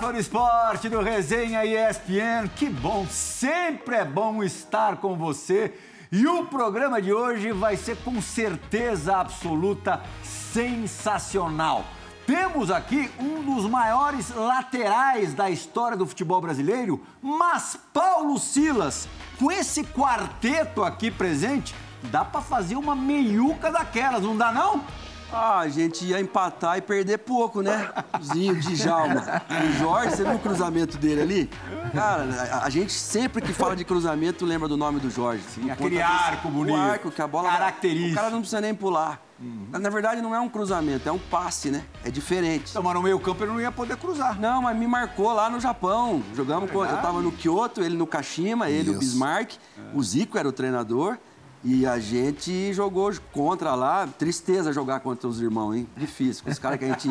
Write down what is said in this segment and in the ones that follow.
Do esporte do Resenha ESPN. Que bom, sempre é bom estar com você. E o programa de hoje vai ser com certeza absoluta sensacional. Temos aqui um dos maiores laterais da história do futebol brasileiro, mas Paulo Silas, com esse quarteto aqui presente, dá para fazer uma meiuca daquelas, não dá não? Ah, a gente ia empatar e perder pouco, né? Zinho, Djalma. O Jorge, você viu o cruzamento dele ali? Cara, a, gente sempre que fala de cruzamento lembra do nome do Jorge. Sim, aquele arco bonito. O arco que a bola... Característico. O cara não precisa nem pular. Uhum. Na verdade, não é um cruzamento, é um passe, né? É diferente. Então, mas no meio campo ele não ia poder cruzar. Não, mas me marcou lá no Japão. Jogamos, com, eu tava no Kyoto, ele no Kashima, ele Isso. o Bismarck. É. O Zico era o treinador. E a gente jogou contra lá. Tristeza jogar contra os irmãos, hein? Difícil. Com os caras que a gente.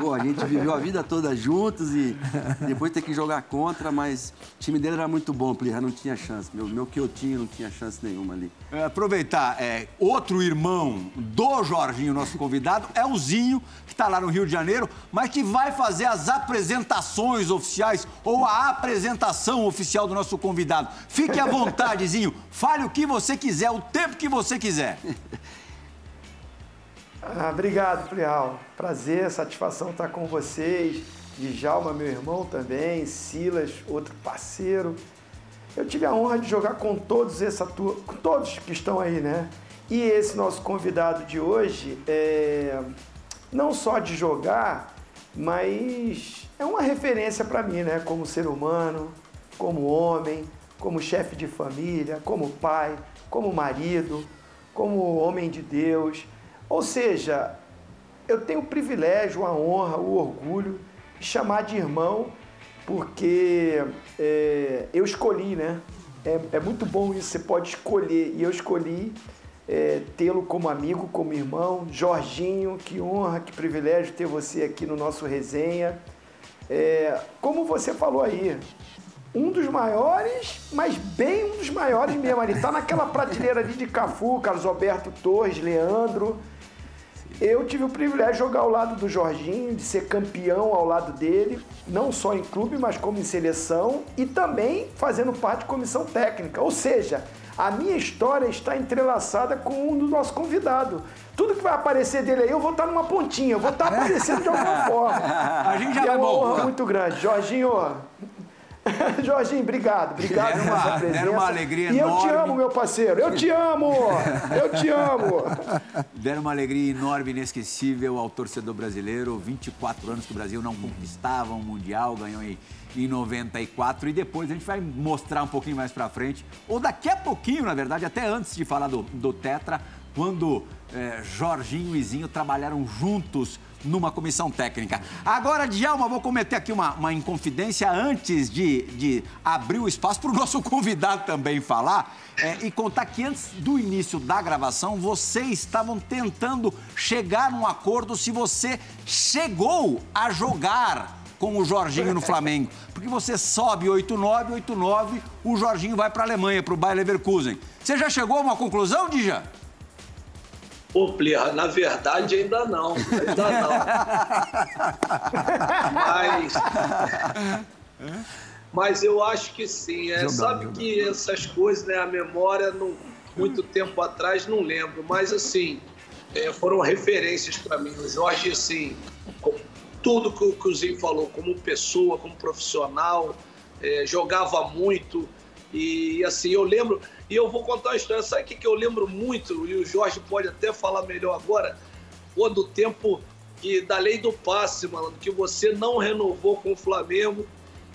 Pô, a gente viveu a vida toda juntos e depois ter que jogar contra, mas o time dele era muito bom, Plirra, não tinha chance. Meu, meu que eu tinha não tinha chance nenhuma ali. É, aproveitar, é, outro irmão do Jorginho, nosso convidado, é o Zinho, que está lá no Rio de Janeiro, mas que vai fazer as apresentações oficiais ou a apresentação oficial do nosso convidado. Fique à vontade, Zinho. Fale o que você quiser, o tempo que você quiser. Ah, obrigado, Plial. Prazer, satisfação estar com vocês. Djalma, meu irmão também, Silas, outro parceiro. Eu tive a honra de jogar com todos essa turma, com todos que estão aí, né? E esse nosso convidado de hoje é não só de jogar, mas é uma referência para mim, né? Como ser humano, como homem, como chefe de família, como pai, como marido, como homem de Deus. Ou seja, eu tenho o privilégio, a honra, o orgulho de chamar de irmão, porque é, eu escolhi, né? É, é, muito bom isso, você pode escolher. E eu escolhi é, tê-lo como amigo, como irmão. Jorginho, que honra, que privilégio ter você aqui no nosso resenha. É, como você falou aí, um dos maiores, mas bem um dos maiores mesmo. Ele tá naquela prateleira ali de Cafu, Carlos Alberto Torres, Leandro. Eu tive o privilégio de jogar ao lado do Jorginho, de ser campeão ao lado dele, não só em clube, mas como em seleção e também fazendo parte de comissão técnica. Ou seja, a minha história está entrelaçada com um do nosso convidado. Tudo que vai aparecer dele aí, eu vou estar numa pontinha, eu vou estar aparecendo de alguma forma. A gente já e é uma bom. honra muito grande. Jorginho, Jorginho, obrigado, obrigado era uma, pela presença. Era uma alegria e enorme. eu te amo, meu parceiro, eu te amo, eu te amo. Deram uma alegria enorme, inesquecível ao torcedor brasileiro. 24 anos que o Brasil não conquistava um Mundial, ganhou em, em 94 e depois a gente vai mostrar um pouquinho mais pra frente, ou daqui a pouquinho, na verdade, até antes de falar do, do Tetra, quando é, Jorginho e Zinho trabalharam juntos numa comissão técnica. Agora, Djalma, vou cometer aqui uma, uma inconfidência antes de, de abrir o espaço para o nosso convidado também falar é, e contar que antes do início da gravação, vocês estavam tentando chegar num acordo se você chegou a jogar com o Jorginho no Flamengo. Porque você sobe 8-9, 8-9, o Jorginho vai para a Alemanha, para o Bayer Leverkusen. Você já chegou a uma conclusão, Dija? Pô, Plirra, na verdade ainda não. Ainda não. mas. Mas eu acho que sim. É, sabe que essas coisas, né? A memória, não, muito tempo atrás, não lembro. Mas, assim, é, foram referências para mim. O Jorge, assim, tudo que o Cruzinho falou, como pessoa, como profissional, é, jogava muito. E, assim, eu lembro e eu vou contar uma história. Sabe o que, que eu lembro muito? E o Jorge pode até falar melhor agora. Pô, do tempo que, da lei do passe, mano, que você não renovou com o Flamengo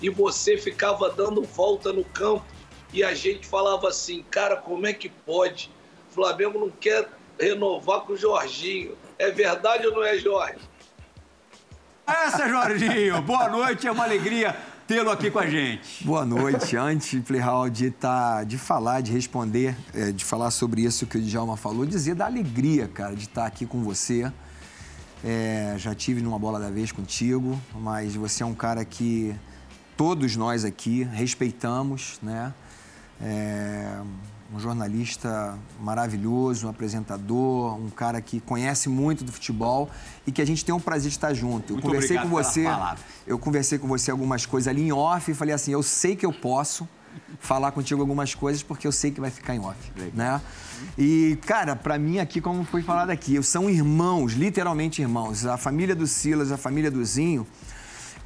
e você ficava dando volta no campo e a gente falava assim, cara, como é que pode? O Flamengo não quer renovar com o Jorginho. É verdade ou não é, Jorge? Essa, Jorginho. Boa noite, é uma alegria tê-lo aqui com a gente. Boa noite. Antes, Playhall, de, tá, de falar, de responder, é, de falar sobre isso que o Djalma falou, dizer da alegria, cara, de estar aqui com você. É, já tive numa bola da vez contigo, mas você é um cara que todos nós aqui respeitamos, né? É, um jornalista maravilhoso, um apresentador, um cara que conhece muito do futebol e que a gente tem um prazer de estar junto. Eu Muito conversei com você, eu conversei com você algumas coisas ali em off e falei assim, eu sei que eu posso falar contigo algumas coisas porque eu sei que vai ficar em off, né? E cara, pra mim aqui como foi falado aqui, são irmãos, literalmente irmãos. A família do Silas, a família do Zinho,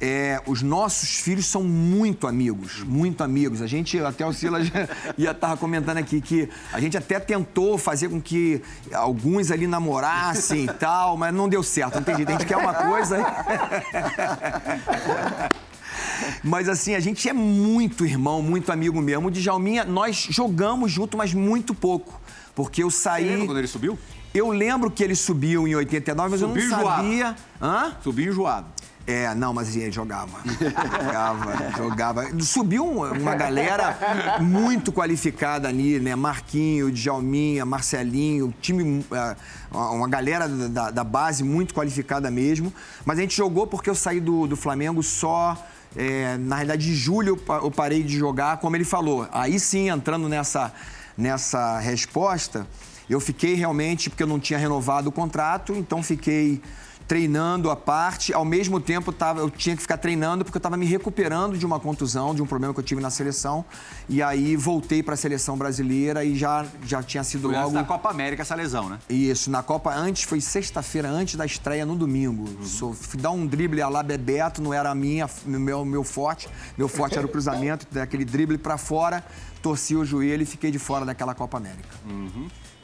é, os nossos filhos são muito amigos, muito amigos. A gente, até o Silas ia estar comentando aqui que a gente até tentou fazer com que alguns ali namorassem e tal, mas não deu certo, não tem jeito. A gente quer uma coisa. Mas assim, a gente é muito irmão, muito amigo mesmo. O Djalminha, nós jogamos junto, mas muito pouco. Porque eu saí. Você lembra quando ele subiu? Eu lembro que ele subiu em 89, mas Subiu eu não enjoado. sabia. Hã? Subiu enjoado. É, não, mas ele jogava. Jogava, jogava. Subiu uma galera muito qualificada ali, né? Marquinho, Djalminha, Marcelinho, time, eh, uma galera da, da base muito qualificada mesmo. Mas a gente jogou porque eu saí do, do Flamengo só. eh, na realidade, de julho eu parei de jogar, como ele falou. Aí sim, entrando nessa, nessa resposta, eu fiquei realmente, porque eu não tinha renovado o contrato, então fiquei treinando à parte, ao mesmo tempo tava, eu tinha que ficar treinando porque eu estava me recuperando de uma contusão, de um problema que eu tive na seleção, e aí voltei para a seleção brasileira e já, já tinha sido Foi logo... da Copa América essa lesão, né? Isso, na Copa antes, foi sexta-feira, antes da estreia no domingo. Sou- fui dar um drible a lá Bebeto, não era a minha, meu, meu forte. Meu forte era o cruzamento, daquele drible para fora, torci o joelho e fiquei de fora daquela Copa América.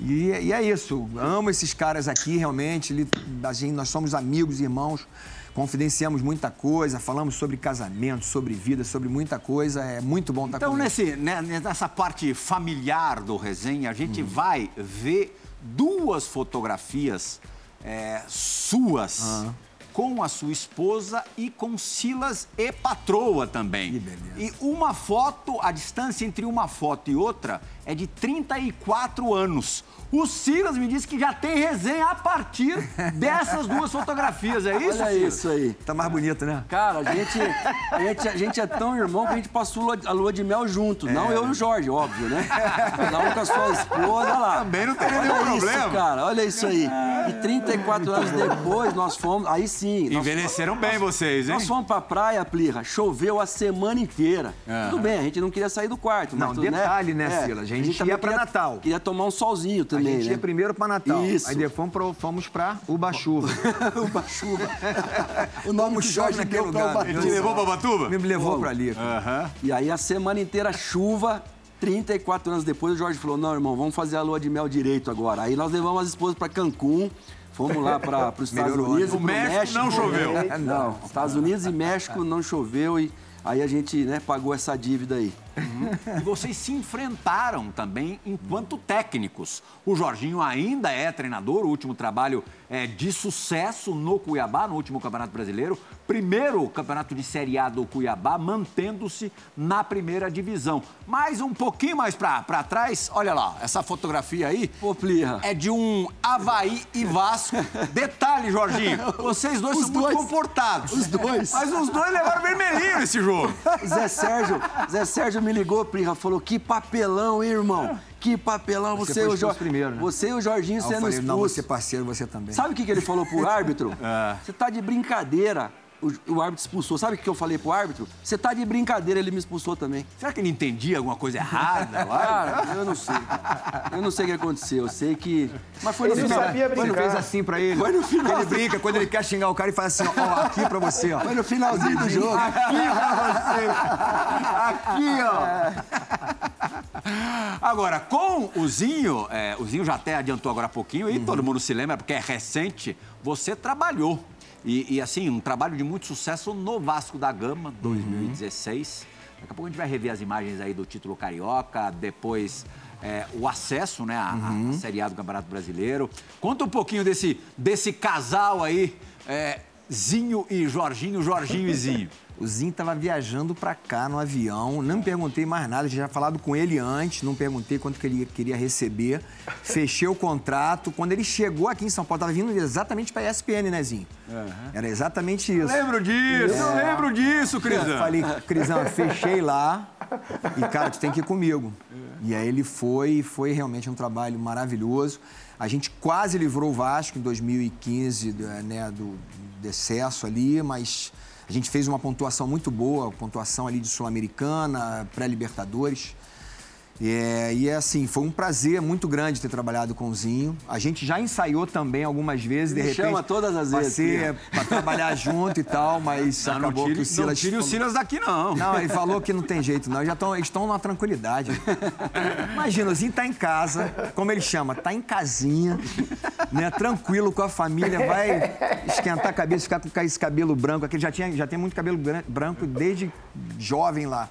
E, e é isso, amo esses caras aqui, realmente. ele- a gente- nós somos amigos, irmãos, confidenciamos muita coisa, falamos sobre casamento, sobre vida, sobre muita coisa. É muito bom estar Então, com nesse, né, nessa parte familiar do resenha, a gente vai ver duas fotografias é, suas com a sua esposa e com Silas e patroa também. Que beleza. E uma foto, a distância entre uma foto e outra é de 34 anos. O Silas me disse que já tem resenha a partir dessas duas fotografias, é isso, Olha Silas? isso aí. Tá mais bonito, né? Cara, a gente, a, gente, a gente é tão irmão que a gente passou a lua de mel juntos. Não eu e o Jorge, óbvio, né? Cada um com a sua esposa lá. Também não tem Olha nenhum isso, problema. cara, olha isso aí. E 34 anos depois nós fomos, aí sim. nós- Envelheceram bem vocês, hein? Nós fomos pra praia, Plirra, choveu a semana inteira. Tudo bem, a gente não queria sair do quarto. Não, mas tudo, detalhe, né, Silas? A gente também ia pra queria- Natal. Queria tomar um solzinho A também, gente né? ia primeiro para Natal. Isso. Aí depois fomos, para Ubachuva. Uba-chuva. o nome Jorge naquele lugar. Ubatuba. Ele te levou pra Batuba? Me levou para ali. Aham. E aí a semana inteira chuva. 34 anos depois, o Jorge falou: Não, irmão, vamos fazer a lua de mel direito agora. Aí nós levamos as esposas para Cancún, fomos lá para os Estados Unidos. né? O pro México não choveu. É, Não, Estados Unidos e México não choveu e aí a gente né, pagou essa dívida aí. E vocês se enfrentaram também enquanto técnicos. O Jorginho ainda é treinador, o último trabalho é de sucesso no Cuiabá, no último Campeonato Brasileiro. Primeiro campeonato de Série A do Cuiabá, mantendo-se na primeira divisão. Mas um pouquinho mais pra, pra trás, olha lá, essa fotografia aí Pô, é de um Havaí e Vasco. Detalhe, Jorginho, vocês dois Os são muito dois. comportados. Os dois. Mas os dois levaram vermelhinho nesse jogo. Zé Sérgio, Zé Sérgio me ligou, Plirra, falou: Que papelão, hein, irmão? Que papelão, Você você, e o expulso primeiro, né? Você e o Jorginho eu sendo falei, não, expulsos. você parceiro, você também. Sabe o que, que ele falou pro árbitro? É. Você tá de brincadeira. O, o árbitro expulsou. Sabe o que eu falei pro árbitro? Você tá de brincadeira, ele me expulsou também. Será que ele entendia alguma coisa errada? lá? Cara, eu não sei. Eu não sei o que aconteceu. Eu sei que. Mas foi no Ele não final. sabia Quando brincar. fez assim pra ele. Foi no final. Ele brinca, quando ele quer xingar o cara, ele faz assim, ó, ó, aqui pra você, ó. Foi no finalzinho do jogo. Aqui, ó. Agora, com o Zinho, é, o Zinho já até adiantou agora há pouquinho, e todo mundo se lembra, porque é recente, você trabalhou. E, e, assim, um trabalho de muito sucesso no Vasco da Gama, 2016. Daqui a pouco a gente vai rever as imagens aí do título carioca, depois é, o acesso né, à, à Série A do Campeonato Brasileiro. Conta um pouquinho desse, desse casal aí, é, Zinho e Jorginho, Jorginho e Zinho. O Zinho tava viajando para cá no avião, não me perguntei mais nada, já tinha falado com ele antes, não perguntei quanto que ele queria receber. Fechei o contrato. Quando ele chegou aqui em São Paulo, tava vindo exatamente para a ESPN, né, Zinho? Uhum. Era exatamente isso. Lembro disso, é. eu lembro disso, Crisão. Falei, Crisão, fechei lá e, cara, tu tem que ir comigo. E aí ele foi, e foi realmente um trabalho maravilhoso. A gente quase livrou o Vasco em 2015, né, do decesso ali, mas a gente fez uma pontuação muito boa, pontuação ali de Sul-Americana, pré-Libertadores. É, e é assim, foi um prazer muito grande ter trabalhado com o Zinho. A gente já ensaiou também algumas vezes, de Me repente. chama todas as vezes. Ser, pra trabalhar junto e tal, mas não, acabou não tire, que o Silas. Não tire o Silas daqui, não. Não, ele falou que não tem jeito, não. Já tão, eles estão numa tranquilidade. Imagina, o Zinho tá em casa, como ele chama, tá em casinha, né? Tranquilo com a família, vai esquentar a cabeça, ficar com esse cabelo branco. Aqui já, tinha, já tem muito cabelo branco desde jovem lá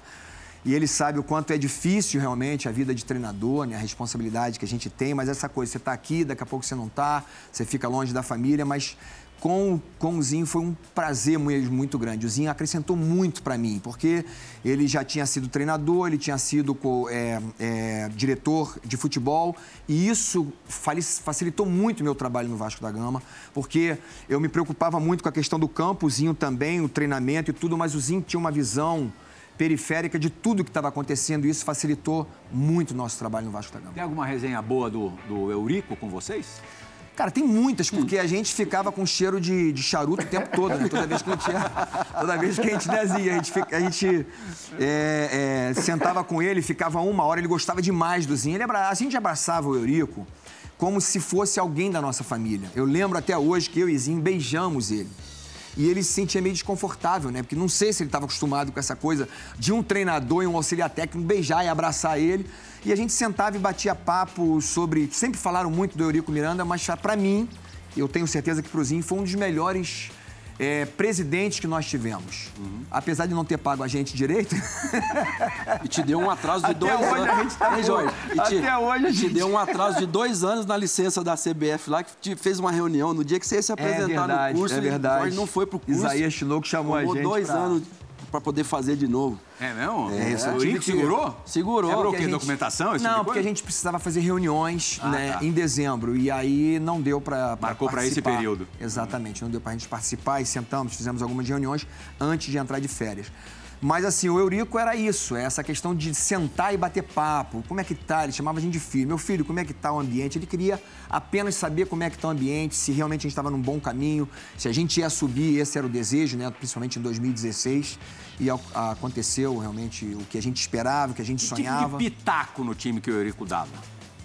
e ele sabe o quanto é difícil realmente a vida de treinador, né? a responsabilidade que a gente tem, mas essa coisa, você está aqui, daqui a pouco você não está, você fica longe da família, mas com, com o Zinho foi um prazer muito, muito grande. O Zinho acrescentou muito para mim, porque ele já tinha sido treinador, ele tinha sido é, é, diretor de futebol, e isso facilitou muito o meu trabalho no Vasco da Gama, porque eu me preocupava muito com a questão do campo, o Zinho também, o treinamento e tudo, mas o Zinho tinha uma visão periférica de tudo que estava acontecendo e isso facilitou muito o nosso trabalho no Vasco da Gama. Tem alguma resenha boa do, do Eurico com vocês? Cara, tem muitas, porque a gente ficava com cheiro de, de charuto o tempo todo, né? Toda vez que a gente ia, toda vez que a gente dizia, a gente, a gente é, é, sentava com ele, ficava uma hora, ele gostava demais do Zinho. Ele abra, a gente abraçava o Eurico como se fosse alguém da nossa família. Eu lembro até hoje que eu e Zinho beijamos ele. E ele se sentia meio desconfortável, né? Porque não sei se ele estava acostumado com essa coisa de um treinador e um auxiliar técnico beijar e abraçar ele. E a gente sentava e batia papo sobre. Sempre falaram muito do Eurico Miranda, mas para mim, eu tenho certeza que pro Zinho foi um dos melhores é, presidentes que nós tivemos. Uhum. Apesar de não ter pago a gente direito. e te deu um atraso de Até dois hoje anos. A gente tá Jorge, e te, Até hoje a gente... te deu um atraso de dois anos na licença da CBF lá, que te fez uma reunião no dia que você ia se apresentar é verdade, no curso. É verdade. Jorge não foi pro curso. Isaías Chinoco chamou a gente. dois pra... anos para poder fazer de novo. É mesmo? É, isso. O que segurou? Segurou. Segurou o quê? Gente... Documentação? Tipo não, porque a gente precisava fazer reuniões ah, né, tá. em dezembro. E aí não deu para Marcou para esse período. Exatamente. Não deu para a gente participar e sentamos, fizemos algumas reuniões antes de entrar de férias. Mas assim, o Eurico era isso, é essa questão de sentar e bater papo. Como é que tá? Ele chamava a gente de filho. Meu filho, como é que tá o ambiente? Ele queria apenas saber como é que tá o ambiente, se realmente a gente estava num bom caminho, se a gente ia subir, esse era o desejo, né? Principalmente em 2016. E aconteceu realmente o que a gente esperava, o que a gente sonhava. Que pitaco no time que o Eurico dava?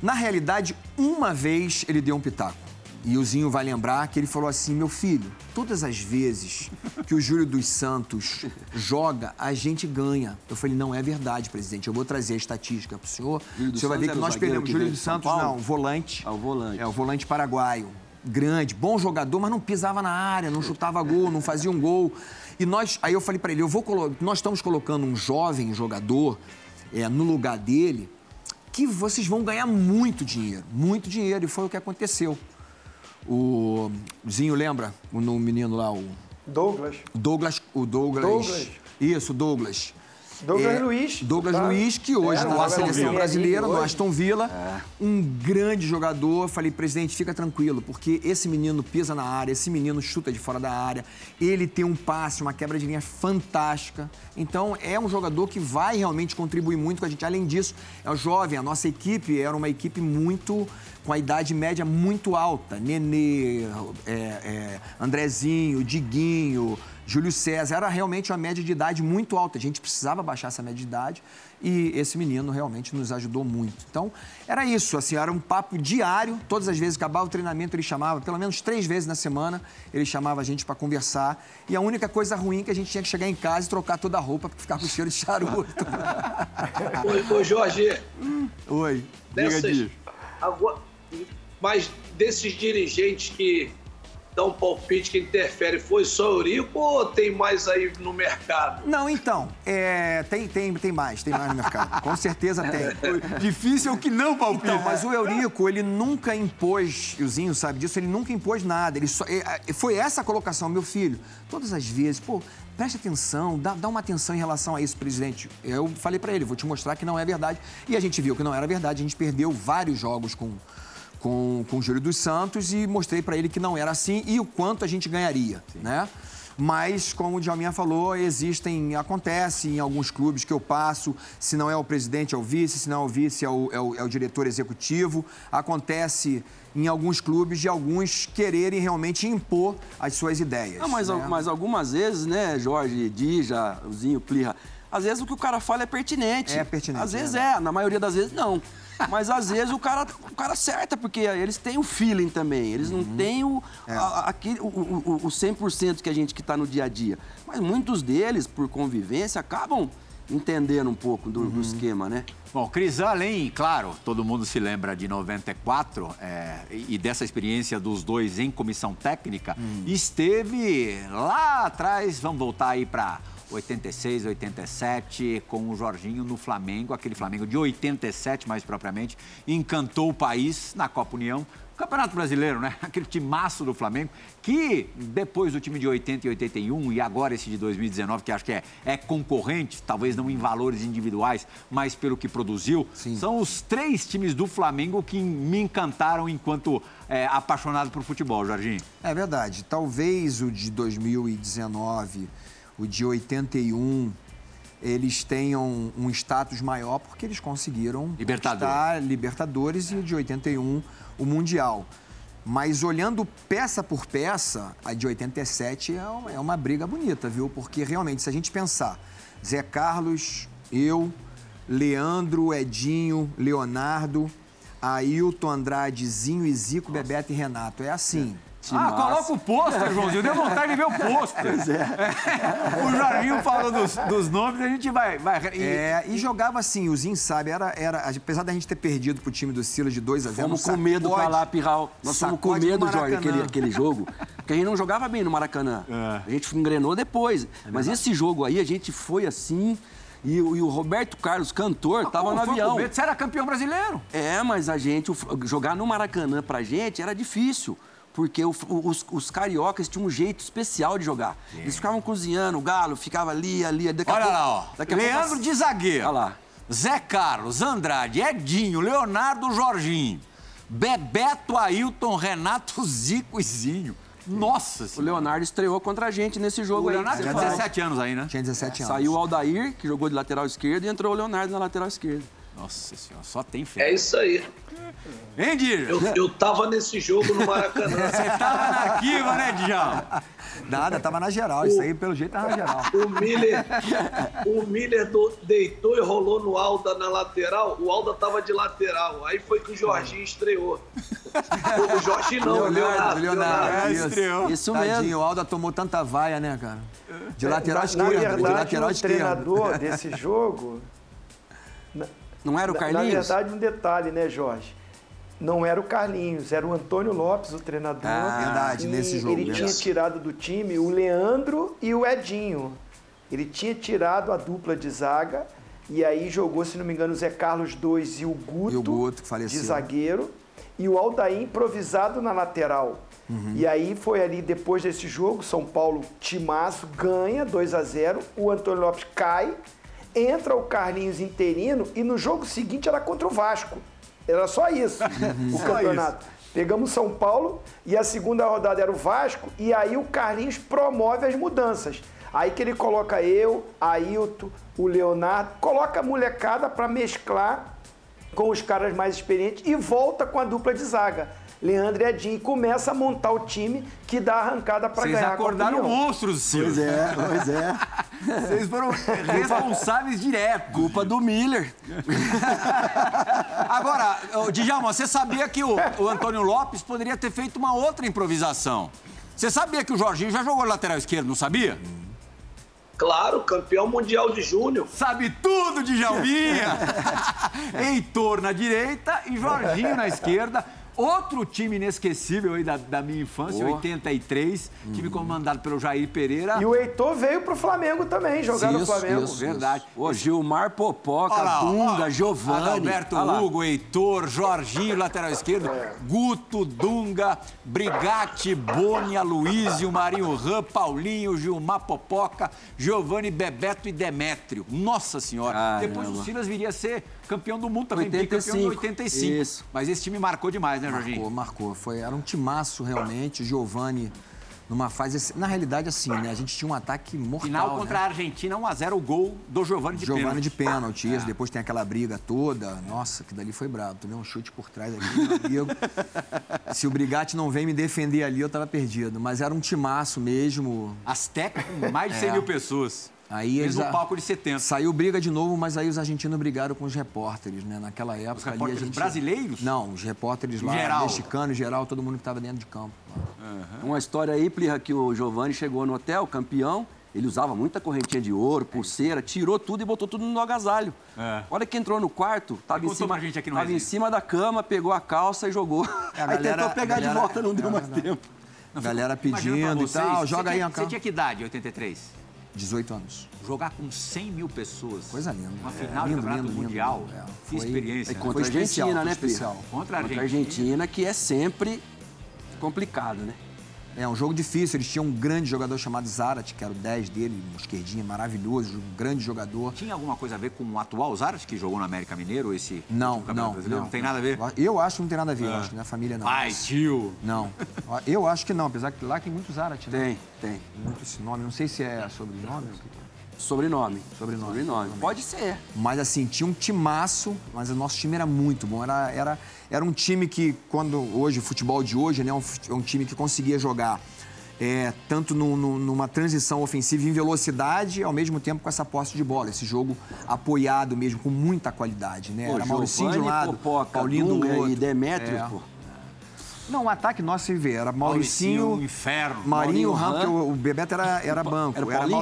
Na realidade, uma vez ele deu um pitaco. E o Zinho vai lembrar que ele falou assim: meu filho, todas as vezes que o Júlio dos Santos joga, a gente ganha. Eu falei: não é verdade, presidente. Eu vou trazer a estatística para o senhor. O senhor vai ver que nós perdemos. Júlio dos Santos, não, volante. Ah, o volante. É, o volante paraguaio. Grande, bom jogador, mas não pisava na área, não chutava gol, não fazia um gol. E nós, aí eu falei para ele: eu vou nós estamos colocando um jovem jogador é, no lugar dele que vocês vão ganhar muito dinheiro, muito dinheiro. E foi o que aconteceu. O Zinho lembra? O menino lá, o. Douglas. Douglas. O Douglas. Douglas. Isso, Douglas. Douglas é, Luiz. Douglas tá? Luiz, que hoje está na seleção brasileira, no Aston Villa. É. Um grande jogador. Falei, presidente, fica tranquilo, porque esse menino pisa na área, esse menino chuta de fora da área, ele tem um passe, uma quebra de linha fantástica. Então, é um jogador que vai realmente contribuir muito com a gente. Além disso, é um jovem, a nossa equipe era uma equipe muito com a idade média muito alta. Nenê, é, é, Andrezinho, Diguinho, Júlio César. Era realmente uma média de idade muito alta. A gente precisava baixar essa média de idade e esse menino realmente nos ajudou muito. Então, era isso, assim, era um papo diário. Todas as vezes que acabava o treinamento, ele chamava, pelo menos três vezes na semana, ele chamava a gente para conversar. E a única coisa ruim é que a gente tinha que chegar em casa e trocar toda a roupa para ficar com cheiro de charuto. Oi, Jorge. Oi. Dessas, agora, mas desses dirigentes que dar um palpite que interfere. Foi só Eurico ou tem mais aí no mercado? Não, então, é, tem, tem, tem mais, tem mais no mercado. Com certeza tem. Difícil é o que não palpite. Então, mas o Eurico, ele nunca impôs, e o Zinho sabe disso, ele nunca impôs nada. Ele só, é, é, foi essa a colocação, meu filho, todas as vezes, pô, preste atenção, dá, dá uma atenção em relação a isso, presidente. Eu falei para ele, vou te mostrar que não é verdade. E a gente viu que não era verdade, a gente perdeu vários jogos com com, com o Júlio dos Santos e mostrei para ele que não era assim e o quanto a gente ganharia, Sim. né? Mas, como o Djalminha falou, existem, acontece em alguns clubes que eu passo, se não é o presidente, é o vice, se não é o vice, é o, é o, é o diretor executivo. Acontece em alguns clubes de alguns quererem realmente impor as suas ideias. Não, mas, né? mas algumas vezes, né, Jorge, Dija, Zinho, Plirra, às vezes o que o cara fala é pertinente. É pertinente. Às vezes é, é na maioria das vezes não. Mas às vezes o cara, o cara acerta, porque eles têm o feeling também. Eles não uhum. têm o, é. a, aquele, o, o, o 100% que a gente que está no dia a dia. Mas muitos deles, por convivência, acabam entendendo um pouco do, uhum. do esquema, né? Bom, Cris, além, claro, todo mundo se lembra de 94 é, e dessa experiência dos dois em comissão técnica, hum. esteve lá atrás, vamos voltar aí para 86, 87, com o Jorginho no Flamengo, aquele Flamengo de 87 mais propriamente, encantou o país na Copa União. Campeonato Brasileiro, né? Aquele timaço do Flamengo, que depois do time de 80 e 81 e agora esse de 2019, que acho que é, é concorrente, talvez não em valores individuais, mas pelo que produziu, Sim. são os três times do Flamengo que me encantaram enquanto é, apaixonado por futebol, Jorginho. É verdade. Talvez o de 2019 o de 81, eles tenham um status maior porque eles conseguiram Libertador. Libertadores e o de 81 o Mundial. Mas olhando peça por peça, a de 87 é uma, é uma briga bonita, viu? Porque realmente, se a gente pensar, Zé Carlos, eu, Leandro, Edinho, Leonardo, Ailton, Andradezinho, Zico, Bebeto e Renato. É assim. Ah, coloca o pôster, Joãozinho. Deu vontade de ver o pôster. Pois é. o Jorginho falou dos, dos nomes, a gente vai. vai e, é, e jogava assim, o Zinho sabe, era, era, apesar da gente ter perdido pro time do Silas de 2 a 0 Fomos com medo pra lá, Pirral. Nós fomos com medo, Jorge, aquele, aquele jogo. Porque a gente não jogava bem no Maracanã. É. A gente engrenou depois. É Mas esse jogo aí, a gente foi assim. E, e, o Roberto Carlos, cantor, estava no avião. Você era campeão brasileiro. É, mas a gente, jogar no Maracanã pra gente era difícil porque o, os, os, cariocas tinham um jeito especial de jogar. Sim. Eles ficavam cozinhando, o galo ficava ali, ali. Daqui Olha pouco, lá, ó. Leandro pouco... de zagueiro. Olha lá. Zé Carlos, Andrade, Edinho, Leonardo, Jorginho, Bebeto, Ailton, Renato, Zico e Zinho. Nossa senhora. O Leonardo estreou contra a gente nesse jogo o aí. O Leonardo tinha 17 anos aí, né? Tinha 17 anos. Saiu o Aldair, que jogou de lateral esquerdo, e entrou o Leonardo na lateral esquerda. Nossa senhora, só tem fé. É isso aí. Hein, Dir? Eu, eu tava nesse jogo no Maracanã. Você tava na Kiva, né, Dijão? Nada, tava na geral. O, Isso aí, pelo jeito, tava na geral. O Miller, o Miller do, deitou e rolou no Alda na lateral. O Alda tava de lateral. Aí foi que o Jorginho estreou. O Jorginho não, Leonardo. Leonardo, Leonardo. É, estreou. Isso Tadinho, mesmo. O Alda tomou tanta vaia, né, cara? De lateral é, esquerdo. Na verdade, de lateral o esquerdo. treinador desse jogo... Não era o Carlinhos? Na verdade, um detalhe, né, Jorge? Não era o Carlinhos, era o Antônio Lopes, o treinador. Ah, verdade, nesse jogo. Ele tinha tirado do time o Leandro e o Edinho. Ele tinha tirado a dupla de zaga e aí jogou, se não me engano, o Zé Carlos 2 e o Guto, e o Guto que faleceu. de zagueiro. E o Aldair improvisado na lateral. Uhum. E aí foi ali, depois desse jogo, São Paulo timaço, ganha 2 a 0 o Antônio Lopes cai entra o Carlinhos interino e no jogo seguinte era contra o Vasco. Era só isso, o campeonato. Pegamos São Paulo e a segunda rodada era o Vasco e aí o Carlinhos promove as mudanças. Aí que ele coloca eu, Ailton, o Leonardo, coloca a molecada para mesclar com os caras mais experientes e volta com a dupla de zaga. Leandro e Edinho e começa a montar o time que dá arrancada para ganhar. Vocês acordaram monstros, Silvio. Pois é, pois é. Vocês foram responsáveis direto. Culpa do Miller. Agora, Djalma, você sabia que o, o Antônio Lopes poderia ter feito uma outra improvisação. Você sabia que o Jorginho já jogou lateral esquerdo, não sabia? Claro, campeão mundial de júnior. Sabe tudo de Jalminha. Heitor na direita e Jorginho na esquerda Outro time inesquecível aí da, da minha infância, Oh. 83, time comandado pelo Jair Pereira. E o Heitor veio pro Flamengo também, jogar no Flamengo. isso, verdade. isso. Gilmar Popoca, lá, Dunga, ó, Giovanni. Adalberto. Hugo, Heitor, Jorginho, lateral esquerdo, Guto, Dunga, Brigatti, Boni, Aloysio, Marinho Ram, Paulinho, Gilmar Popoca, Giovanni Bebeto e Demétrio. Nossa Senhora. Caramba. Depois o Silas viria a ser campeão do mundo também, 85. bicampeão em 85. Isso. Mas esse time marcou demais, né, Jorginho? Marcou, marcou. Foi, era um timaço realmente. O Giovani, numa fase. Na realidade, assim, né? A gente tinha um ataque mortal. Final né? contra a Argentina, 1x0 o gol do Giovanni de Giovani pênalti. de pênalti, isso. Depois tem aquela briga toda. Nossa, que dali foi brabo. Tomei um chute por trás aqui, meu amigo. Se o Brigatti não vem me defender ali, eu tava perdido. Mas era um timaço mesmo. Azteca com mais de 100 É. mil pessoas. Aí Mesmo a- palco de 70. Saiu briga de novo, mas aí os argentinos brigaram com os repórteres, né? Naquela época ali a repórteres gente... brasileiros? Não, os repórteres lá, geral? mexicanos, geral, todo mundo que estava dentro de campo. Uma história aí, Plirra, que o Giovanni chegou no hotel, campeão. Ele usava muita correntinha de ouro, pulseira, tirou tudo e botou tudo no agasalho. É. Olha que entrou no quarto, tava, em cima, pra gente aqui no tava em cima da cama, pegou a calça e jogou. É, aí galera- tentou pegar galera- de volta, não deu é mais tempo. A galera pedindo e tal, você joga aí a Você campo. tinha que idade, 83? 18 anos. Jogar com 100 mil pessoas. Coisa linda. Uma É, final lindo, de campeonato lindo, lindo, mundial. lindo. É, Que foi- experiência. É né? contra Foi a Argentina, especial, né, especial. Contra a Contra a Argentina. Argentina, que é sempre complicado, né? É um jogo difícil. Eles tinham um grande jogador chamado Zarat, que era o 10 dele, um esquerdinha maravilhoso, um grande jogador. Tinha alguma coisa a ver com o atual Zaras que jogou no América Mineiro, esse Não, não, brasileiro? não. Não tem nada a ver? Eu acho que não tem nada a ver, eu acho que minha família não. Pai, tio. Não. Eu acho que não, apesar que lá tem muito Zarat, né? Tem, tem. Muito esse nome. Não sei se é sobrenome. ou o que que é. Sobrenome. Sobrenome. Sobrenome. Pode ser. Mas assim, tinha um timaço, mas o nosso time era muito bom. Era, era, era um time que, quando hoje, o futebol de hoje, né, é um, é um time que conseguia jogar é, tanto no- no- numa transição ofensiva em velocidade, ao mesmo tempo com essa posse de bola. Esse jogo apoiado mesmo, com muita qualidade, né? Pô, era Mauricinho de um lado, Popoca, Paulinho do Dunga outro. e Demétrio, É. pô. Não, o ataque nosso vê, era Mauricinho, Mauricinho, inferno. Marinho Maurinho Ram, porque o, Bebeto era, era banco. Era Era, Paulinho?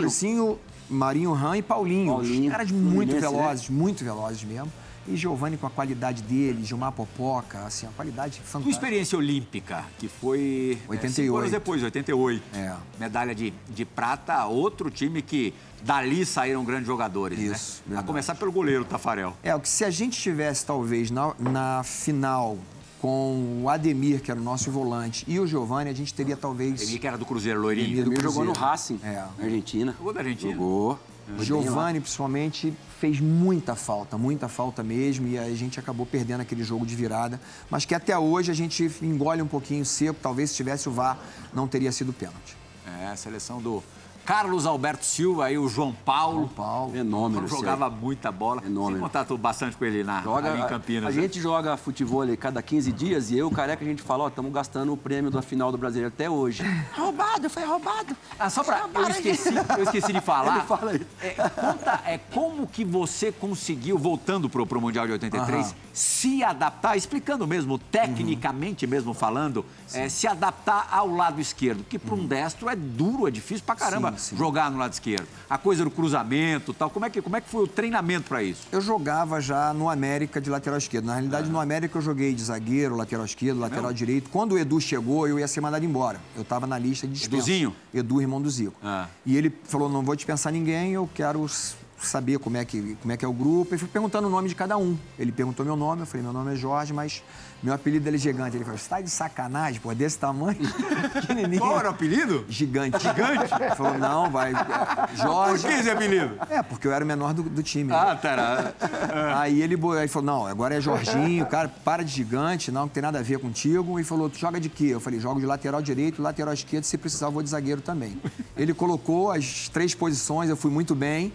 Marinho Ram e Paulinho. Paulinho, Caras muito né? velozes, muito velozes mesmo. E Giovanni com a qualidade dele, Gilmar Popoca, assim, a qualidade fantástica. experiência olímpica, que foi é, 88. cinco anos depois, 88. É. Medalha de, de prata, outro time que dali saíram grandes jogadores, Isso, né? A começar pelo goleiro, Tafarel. É, o que se a gente tivesse, talvez, na, na final com o Ademir, que era o nosso volante, e o Giovanni, a gente teria talvez... Ele que era do Cruzeiro, loirinho. Ademir do Ele jogou no. Racing, É. na Argentina. Jogou da Argentina. Jogou. O. Giovanni, principalmente, fez muita falta, muita falta mesmo, e aí a gente acabou perdendo aquele jogo de virada. Mas que até hoje a gente engole um pouquinho seco, talvez se tivesse o VAR, não teria sido pênalti. É, a seleção do Carlos Alberto Silva, aí o João Paulo. João Paulo. Fenômeno. Jogava muita bola. Fenômeno. Você contatou bastante com ele na, Joga, em a- Campinas. A, né? gente joga futebol ali cada 15 dias e eu, careca, a gente fala, ó, estamos gastando o prêmio da final do Brasileiro até hoje. roubado, foi roubado. Ah, só pra. Eu esqueci, eu esqueci de falar. Ele fala isso. É, conta, é, como que você conseguiu, voltando pro, pro Mundial de 83, Aham. se adaptar, explicando mesmo, tecnicamente mesmo falando, é, se adaptar ao lado esquerdo? Que para um destro é duro, é difícil pra caramba Sim, jogar no lado esquerdo. A coisa do cruzamento tal. Como é que, como é que foi o treinamento para isso? Eu jogava já no América de lateral esquerdo. Na realidade, no América eu joguei de zagueiro, lateral esquerdo, lateral direito. Quando o Edu chegou, eu ia ser mandado embora. Eu estava na lista de dispensa. Eduzinho? Edu, irmão do Zico. Ah. E ele falou, não vou dispensar ninguém, eu quero saber como é, que, como é que é o grupo. Eu fui perguntando o nome de cada um. Ele perguntou meu nome, eu falei, meu nome é Jorge, mas meu apelido dele é gigante. Ele falou, você tá de sacanagem, pô, desse tamanho? Pequenininho. Qual era o apelido? Gigante. Gigante? Ele falou, não, vai. Por Jorge. que esse apelido? É, porque eu era o menor do, do time. Ah, tá. Aí ele aí falou, não, agora é Jorginho, cara, para de gigante, não, não tem nada a ver contigo. E falou, tu joga de quê? Eu falei, jogo de lateral direito, lateral esquerdo, se precisar eu vou de zagueiro também. Ele colocou as três posições, eu fui muito bem.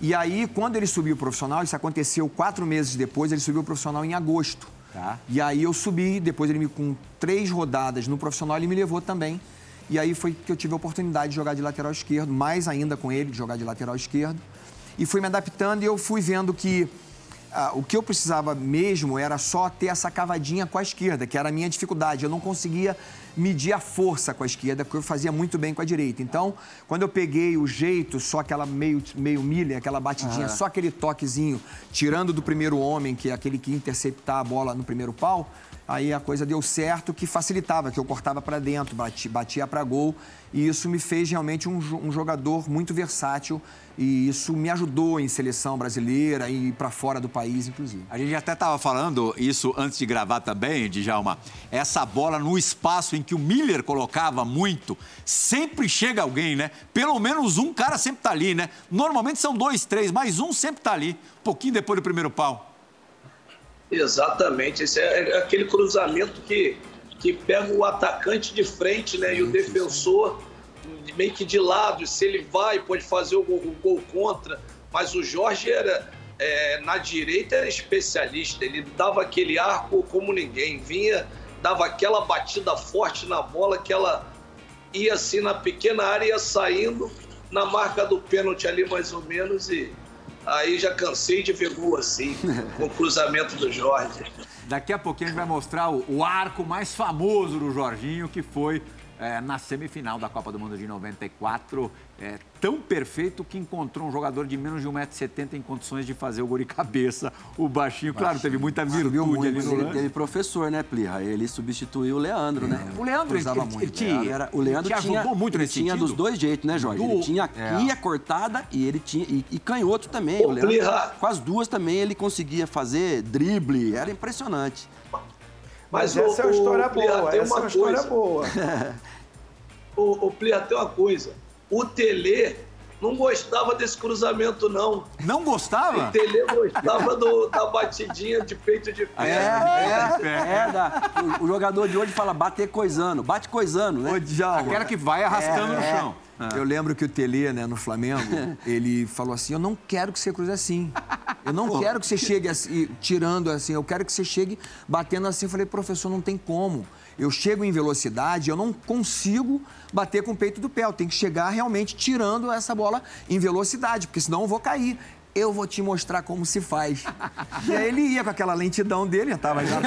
E aí, quando ele subiu o profissional, isso aconteceu quatro meses depois, ele subiu o profissional em agosto. Tá. E aí eu subi, depois ele me, com três rodadas no profissional, ele me levou também. E aí foi que eu tive a oportunidade de jogar de lateral esquerdo, mais ainda com ele, de jogar de lateral esquerdo. E fui me adaptando e eu fui vendo que ah, o que eu precisava mesmo era só ter essa cavadinha com a esquerda, que era a minha dificuldade. Eu não conseguia medir a força com a esquerda, porque eu fazia muito bem com a direita. Então, quando eu peguei o jeito, só aquela meio, meio milha, aquela batidinha, só aquele toquezinho, tirando do primeiro homem, que é aquele que interceptar a bola no primeiro pau, aí a coisa deu certo, que facilitava, que eu cortava para dentro, batia, para gol, e isso me fez realmente um, um, jogador muito versátil, e isso me ajudou em seleção brasileira e para fora do país, inclusive. A gente até estava falando isso antes de gravar também, Djalma, essa bola no espaço em que o Miller colocava muito, sempre chega alguém, né? Pelo menos um cara sempre está ali, né? Normalmente são dois, três, mas um sempre está ali, um pouquinho depois do primeiro pau. Exatamente, esse é, é aquele cruzamento que, que pega o atacante de frente, né? E o defensor meio que de lado. Se ele vai, pode fazer o gol, o gol contra. Mas o Jorge era é, na direita era especialista. Ele dava aquele arco como ninguém. Vinha, dava aquela batida forte na bola que ela ia assim na pequena área, ia saindo na marca do pênalti ali mais ou menos e Aí já cansei de ver gol assim, com o cruzamento do Jorge. Daqui a pouquinho a gente vai mostrar o, o arco mais famoso do Jorginho, que foi é, na semifinal da Copa do Mundo de 94 é, tão perfeito que encontrou um jogador de menos de 1,70m em condições de fazer o gol de cabeça. O baixinho, claro, teve muita virtude muito, ali no Ele teve professor, né, Plirra? Ele substituiu o Leandro, né? O Leandro usava ele, muito. Ele, ele era, o Leandro ele tinha, muito ele tinha dos dois jeitos, né, Jorge? Do... Ele tinha aqui é. a cortada e ele tinha e, e canhoto também. Ô, o Leandro, Plirra. com as duas também ele conseguia fazer drible, era impressionante. Mas, Mas essa é uma história boa, essa é uma história boa. o, o Plirra, tem uma coisa o Tele não gostava desse cruzamento, não. Não gostava? O Tele gostava do, da batidinha de peito de pé. É, é, é. é da, o, o, jogador de hoje fala bater coisando, bate coisando, né? Aquela que vai arrastando é, no chão. É. Eu lembro que o Tele, né, no Flamengo, ele falou assim: Eu não quero que você cruze assim. Eu não Pô. quero que você chegue assim, tirando assim, eu quero que você chegue batendo assim. Eu falei, professor, não tem como eu chego em velocidade, eu não consigo bater com o peito do pé. Eu tenho que chegar realmente tirando essa bola em velocidade, porque senão eu vou cair. Eu vou te mostrar como se faz. e aí ele ia com aquela lentidão dele, já tava já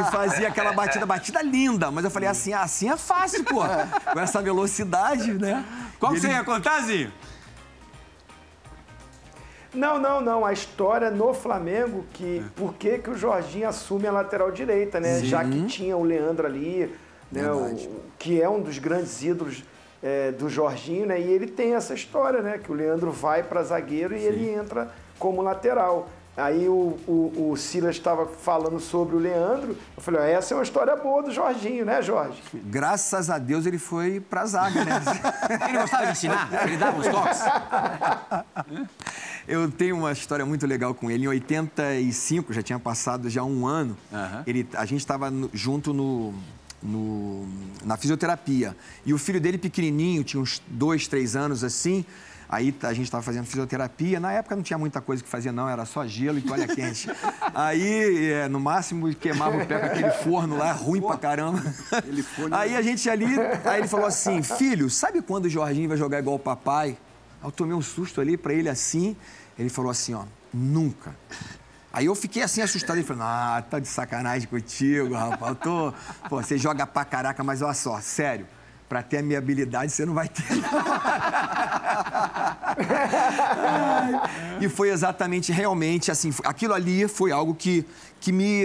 e fazia aquela batida, batida linda. Mas eu falei assim, ah, assim é fácil, pô. Com essa velocidade, né? Qual que ele... você ia contar, Zinho? Não, não, não. A história no Flamengo, que é. por que, que o Jorginho assume a lateral direita, né? Sim. Já que tinha o Leandro ali, né? O, que é um dos grandes ídolos é, do Jorginho, né? E ele tem essa história, né? Que o Leandro vai para zagueiro e Sim. ele entra como lateral. Aí o, o, o Silas estava falando sobre o Leandro. Eu falei, ó, essa é uma história boa do Jorginho, né, Jorge? Graças a Deus ele foi pra zaga, né? ele gostava de ensinar? Ele dava os toques? Eu tenho uma história muito legal com ele. Em 85, já tinha passado já um ano, uhum. ele, a gente estava junto no, no, na fisioterapia. E o filho dele pequenininho, tinha uns dois, três anos assim, Aí a gente estava fazendo fisioterapia. Na época não tinha muita coisa que fazia, não, era só gelo e toalha quente. Aí, é, no máximo, queimava o pé com aquele forno lá, ruim pra caramba. Aí a gente ali, aí ele falou assim: filho, sabe quando o Jorginho vai jogar igual o papai? Aí eu tomei um susto ali para ele assim. Ele falou assim: ó, nunca. Aí eu fiquei assim assustado. Ele falou: Ah, tá de sacanagem contigo, rapaz. Eu tô... Pô, você joga pra caraca, mas olha só, sério para ter a minha habilidade, você não vai ter. e foi exatamente, realmente, assim, aquilo ali foi algo que, que me,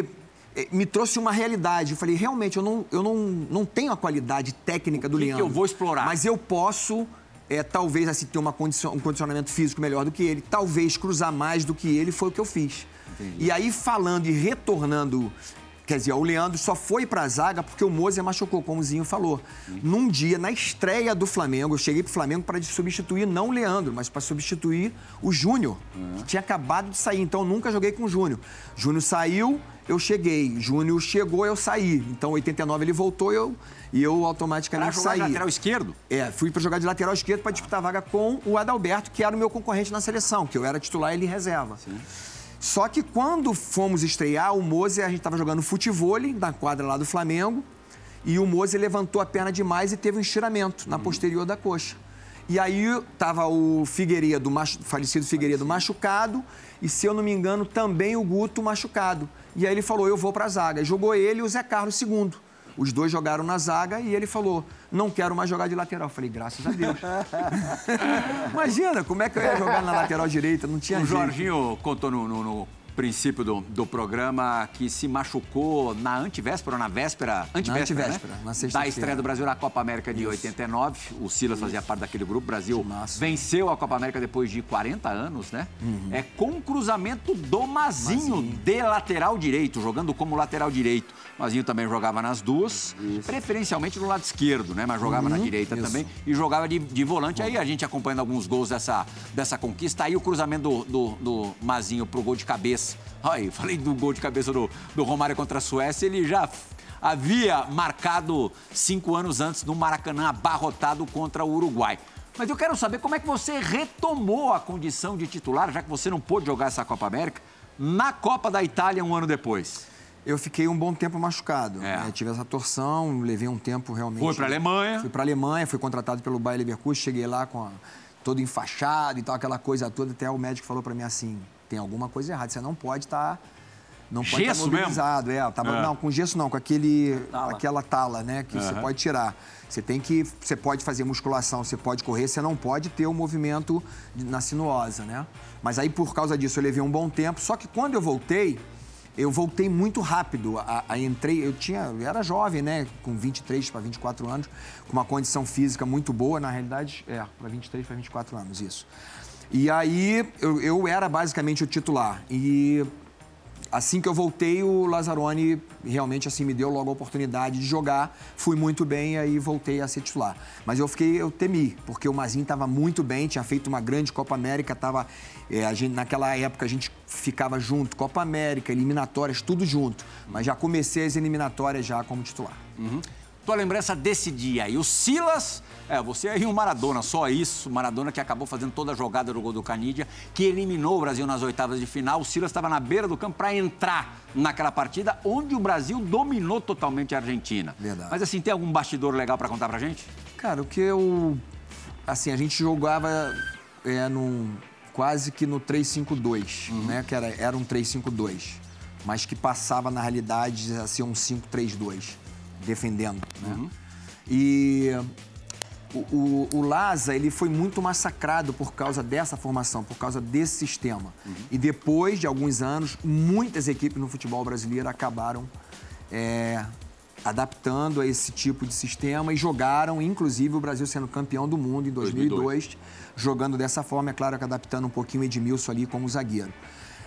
eh, me trouxe uma realidade. Eu falei, realmente, eu não, eu não, não tenho a qualidade técnica do que Leandro. que eu vou explorar? Mas eu posso, é, talvez, assim, ter uma condicion, um condicionamento físico melhor do que ele. Talvez cruzar mais do que ele, foi o que eu fiz. Entendi. E aí, falando e retornando Quer dizer, o Leandro só foi para a zaga porque o Mozer machucou, como o Zinho falou. Uhum. Num dia, na estreia do Flamengo, eu cheguei para o Flamengo para substituir não o Leandro, mas para substituir o Júnior, uhum. que tinha acabado de sair. Então, eu nunca joguei com o Júnior. Júnior saiu, eu cheguei. Júnior chegou, eu saí. Então, 89 ele voltou eu, e eu automaticamente pra saí. lateral esquerdo? É, fui para jogar de lateral esquerdo para disputar a vaga com o Adalberto, que era o meu concorrente na seleção, que eu era titular e ele reserva. Sim. Só que quando fomos estrear, o Mozer, a gente estava jogando futebol na quadra lá do Flamengo, e o Mozer levantou a perna demais e teve um estiramento na uhum. posterior da coxa. E aí tava o Figueiredo, o falecido Figueiredo machucado, e se eu não me engano, também o Guto machucado. E aí ele falou: eu vou para a zaga. Jogou ele e o Zé Carlos segundo. Os dois jogaram na zaga e ele falou: não quero mais jogar de lateral. Eu falei, graças a Deus. Imagina, como é que eu ia jogar na lateral direita? Não tinha O jeito. Jorginho contou no, no- no princípio do, do programa que se machucou na antivéspera ou na véspera? Antivéspera, antivéspera, né? na sexta-feira. Da estreia do Brasil na Copa América de 89. O Silas fazia parte daquele grupo. O Brasil venceu a Copa América depois de 40 anos, né? É com o cruzamento do Mazinho, de lateral direito, jogando como lateral direito. Mazinho também jogava nas duas, preferencialmente no lado esquerdo, né? Mas jogava na direita isso. também e jogava de, de volante. Aí a gente acompanhando alguns gols dessa, dessa conquista. Aí o cruzamento do, do, do Mazinho pro gol de cabeça. Aí, falei do gol de cabeça do, do Romário contra a Suécia, ele já havia marcado cinco anos antes no Maracanã, abarrotado contra o Uruguai. Mas eu quero saber como é que você retomou a condição de titular, já que você não pôde jogar essa Copa América, na Copa da Itália um ano depois. Eu fiquei um bom tempo machucado. É. né? Tive essa torção, levei um tempo realmente. Foi pra Alemanha. Fui para Alemanha, fui contratado pelo Bayer Leverkusen, cheguei lá com a, todo enfaixado e tal, aquela coisa toda. Até o médico falou para mim assim: tem alguma coisa errada, você não pode estar. não pode estar Gesso mesmo? mobilizado. É, tava, É. Não, com gesso não, com aquele, Tala. aquela tala, né? Que você pode tirar. Você tem que. Você pode fazer musculação, você pode correr, você não pode ter o movimento de- na sinuosa, né? Mas aí, por causa disso, eu levei um bom tempo. Só que quando eu voltei, eu voltei muito rápido. A, a- entrei, eu tinha, eu era jovem, né? Com 23 para 24 anos, com uma condição física muito boa, na realidade, é, para 23 para 24 anos, isso. E aí eu, eu era basicamente o titular. E assim que eu voltei, o Lazzaroni realmente assim me deu logo a oportunidade de jogar. Fui muito bem e aí voltei a ser titular. Mas eu fiquei, eu temi, porque o Mazinho estava muito bem, tinha feito uma grande Copa América, tava, é, a gente, naquela época a gente ficava junto, Copa América, eliminatórias, tudo junto. Mas já comecei as eliminatórias já como titular. Tua lembrança desse dia. E o Silas, é, você aí o Maradona, só isso. Maradona que acabou fazendo toda a jogada do gol do Canidia, que eliminou o Brasil nas oitavas de final. O Silas estava na beira do campo para entrar naquela partida, onde o Brasil dominou totalmente a Argentina. Verdade. Mas assim, tem algum bastidor legal para contar pra gente? Cara, o que eu. Assim, a gente jogava é, num, quase que no 3-5-2, né? Que era, era um 3-5-2. Mas que passava, na realidade, a ser um 5-3-2, defendendo. Né? E o, o, o Laza, ele foi muito massacrado por causa dessa formação, por causa desse sistema. E depois de alguns anos, muitas equipes no futebol brasileiro acabaram é, adaptando a esse tipo de sistema e jogaram, inclusive o Brasil sendo campeão do mundo em 2002, jogando dessa forma, é claro que adaptando um pouquinho o Edmilson ali como zagueiro.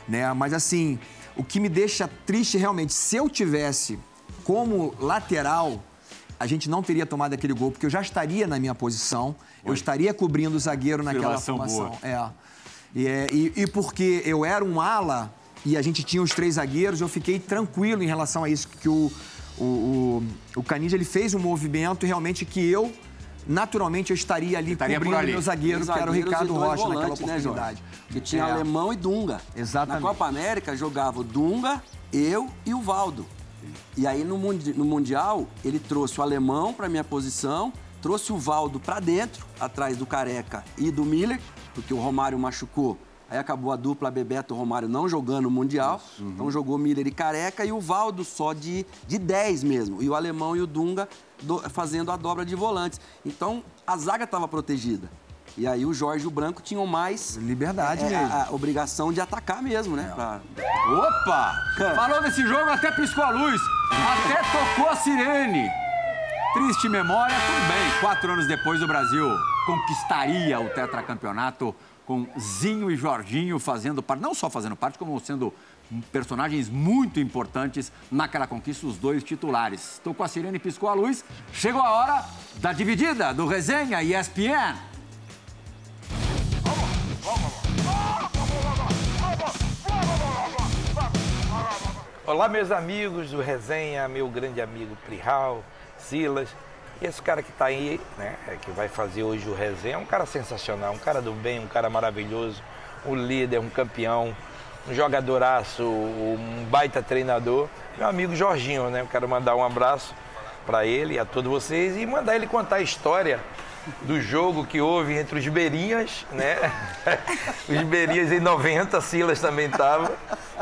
Né? Mas assim, o que me deixa triste realmente, se eu tivesse como lateral, a gente não teria tomado aquele gol, porque eu já estaria na minha posição, eu estaria cobrindo o zagueiro naquela Observação formação. boa. É. E, é, e, e porque eu era um ala e a gente tinha os três zagueiros, eu fiquei tranquilo em relação a isso, que o, o, o, o Canidia, ele fez um movimento realmente que eu, naturalmente, eu estaria ali Estaria cobrindo o ali. meu zagueiro, que era o Ricardo Rocha naquela volantes, né, oportunidade. Porque tinha É. Alemão e Dunga. Exatamente. Na Copa América jogava o Dunga, eu e o Valdo. E aí no, mundi- no Mundial ele trouxe o Alemão para minha posição, trouxe o Valdo para dentro, atrás do Careca e do Miller, porque o Romário machucou. Aí acabou a dupla Bebeto Romário não jogando o Mundial. Então jogou Miller e Careca e o Valdo só de, de 10 mesmo. E o Alemão e o Dunga do- fazendo a dobra de volantes. Então a zaga estava protegida. E aí o Jorge e o Branco tinham mais Liberdade é, mesmo. a, a obrigação de atacar mesmo, né? Pra- Opa! Falou desse jogo, até piscou a luz, até tocou a sirene. Triste memória, tudo bem. Quatro anos depois, o Brasil conquistaria o tetracampeonato com Zinho e Jorginho fazendo parte, não só fazendo parte, como sendo personagens muito importantes naquela conquista, os dois titulares. Tocou a sirene, piscou a luz. Chegou a hora da dividida do Resenha ESPN. Olá, meus amigos do Resenha, meu grande amigo Prihal, Silas. Esse cara que está aí, né, é, que vai fazer hoje o Resenha, é um cara sensacional, um cara do bem, um cara maravilhoso, um líder, um campeão, um jogadoraço, um baita treinador. Meu amigo Jorginho, né? Eu quero mandar um abraço para ele e a todos vocês e mandar ele contar a história do jogo que houve entre os Beirinhas, né? os Beirinhas em 90, Silas também estava,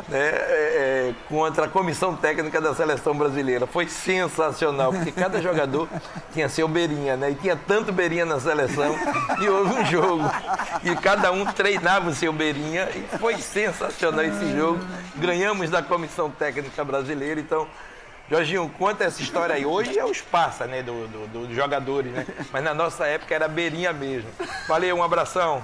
né, é, é, contra a comissão técnica da seleção brasileira. Foi sensacional, porque cada jogador tinha seu beirinha, né? E tinha tanto beirinha na seleção, e houve um jogo. E cada um treinava o seu beirinha, e foi sensacional esse jogo. Ganhamos da comissão técnica brasileira, então. Jorginho, conta essa história aí. Hoje é os passa, né, dos do, do jogadores, né? Mas na nossa época era beirinha mesmo. Valeu, um abração.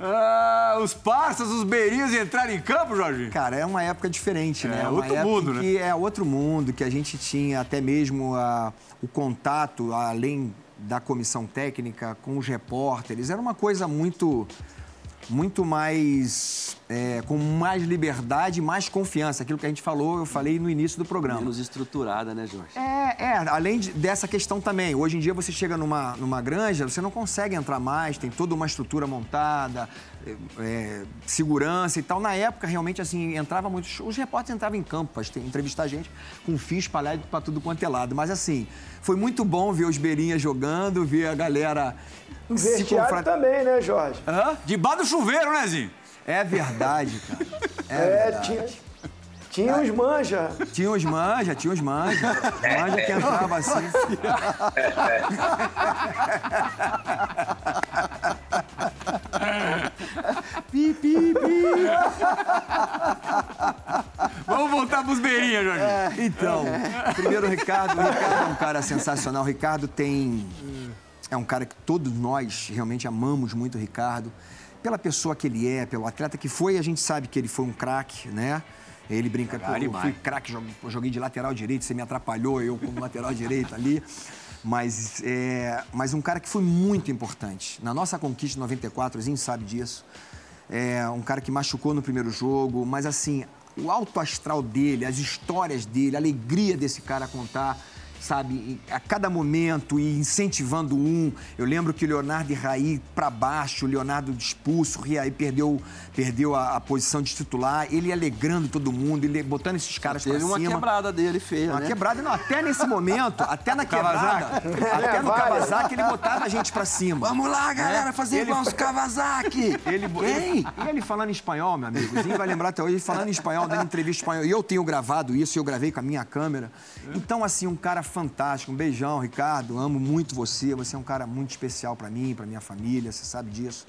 Ah, os parças, os beirinhos entraram em campo, Jorge? Cara, é uma época diferente, né? É uma outro mundo, né? Que é outro mundo, que a gente tinha até mesmo a, o contato, além da comissão técnica, com os repórteres. Era uma coisa muito muito mais. É, com mais liberdade, mais confiança. Aquilo que a gente falou, eu falei no início do programa. Menos estruturada, né, Jorge? É, é além de, dessa questão também. Hoje em dia você chega numa, numa granja, você não consegue entrar mais, tem toda uma estrutura montada, é, segurança e tal. Na época, realmente, assim, entrava muito. Os repórteres entravam em campo para entrevistar a gente com fio espalhado para tudo quanto é lado. Mas assim, foi muito bom ver os Beirinhas jogando, ver a galera. O vestiário confra... também, né, Jorge? Hã? Debaixo do chuveiro, né, Zinho? É verdade, cara. É, é verdade. tinha. Tinha uns manja. Tinha uns manja, tinha uns manja. Manja que entrava assim. pi, pi, pi. Vamos voltar pros beirinhas, Jorge. É, então, primeiro o Ricardo. O Ricardo é um cara sensacional. O Ricardo tem é um cara que todos nós realmente amamos muito o Ricardo. Pela pessoa que ele é, pelo atleta que foi, a gente sabe que ele foi um craque, né? Ele brinca que eu fui craque, joguei de lateral direito, você me atrapalhou, eu como lateral direito ali. Mas, é, mas um cara que foi muito importante. Na nossa conquista em 94, o Zinho sabe disso. É um cara que machucou no primeiro jogo, mas assim, o alto astral dele, as histórias dele, a alegria desse cara contar sabe, a cada momento e incentivando um. Eu lembro que o Leonardo e Raí para baixo, o Leonardo expulso, o Raí perdeu, perdeu a, a, posição de titular, ele alegrando todo mundo, ele botando esses caras para cima. Uma quebrada dele feia, Uma né? quebrada, não, até nesse momento, até na quebrada, até no Kawasaki, ele botava a gente para cima. Vamos lá, galera, fazer ele... igual os Kawasaki! Ele, Quem? E ele falando em espanhol, meu amigo, Zinho vai lembrar até hoje, ele falando em espanhol, dando entrevista em espanhol. E eu tenho gravado isso, eu gravei com a minha câmera. Então, assim, um cara fantástico. Um beijão, Ricardo. Amo muito você. Você é um cara muito especial para mim, para minha família. Você sabe disso.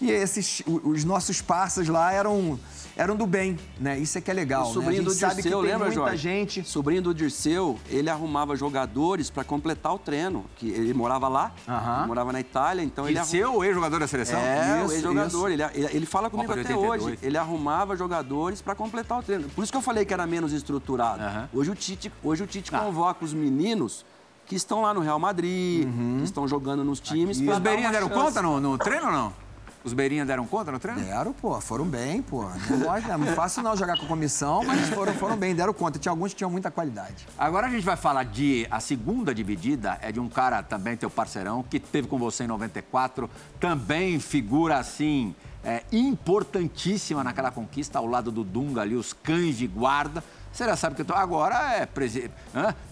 E esses, os nossos parceiros lá eram, eram do bem, né? Isso é que é legal. O sobrinho né? do Dirceu, lembra, muita Jorge? gente. Sobrinho do Dirceu, ele arrumava jogadores para completar o treino. Que ele morava lá, ele morava na Itália, então Dirceu, ele. Dirceu, ex-jogador da seleção? É, ex-jogador. Ele, ele fala comigo até hoje. Ele arrumava jogadores para completar o treino. Por isso que eu falei que era menos estruturado. Hoje o Tite, hoje o Tite ah. convoca os meninos que estão lá no Real Madrid, uhum. que estão jogando nos times. Os Beirinhas deram chance. conta no, no treino ou não? Os Beirinhas deram conta no treino? Deram, pô, foram bem, pô. Não, é fácil não jogar com comissão, mas foram, foram bem, deram conta. Tinha alguns que tinham muita qualidade. Agora a gente vai falar de. A segunda dividida é de um cara também, teu parceirão, que teve com você em 94, também figura assim. É, importantíssima naquela conquista ao lado do Dunga ali, os cães de guarda. Você já sabe que eu tô... agora é presidente.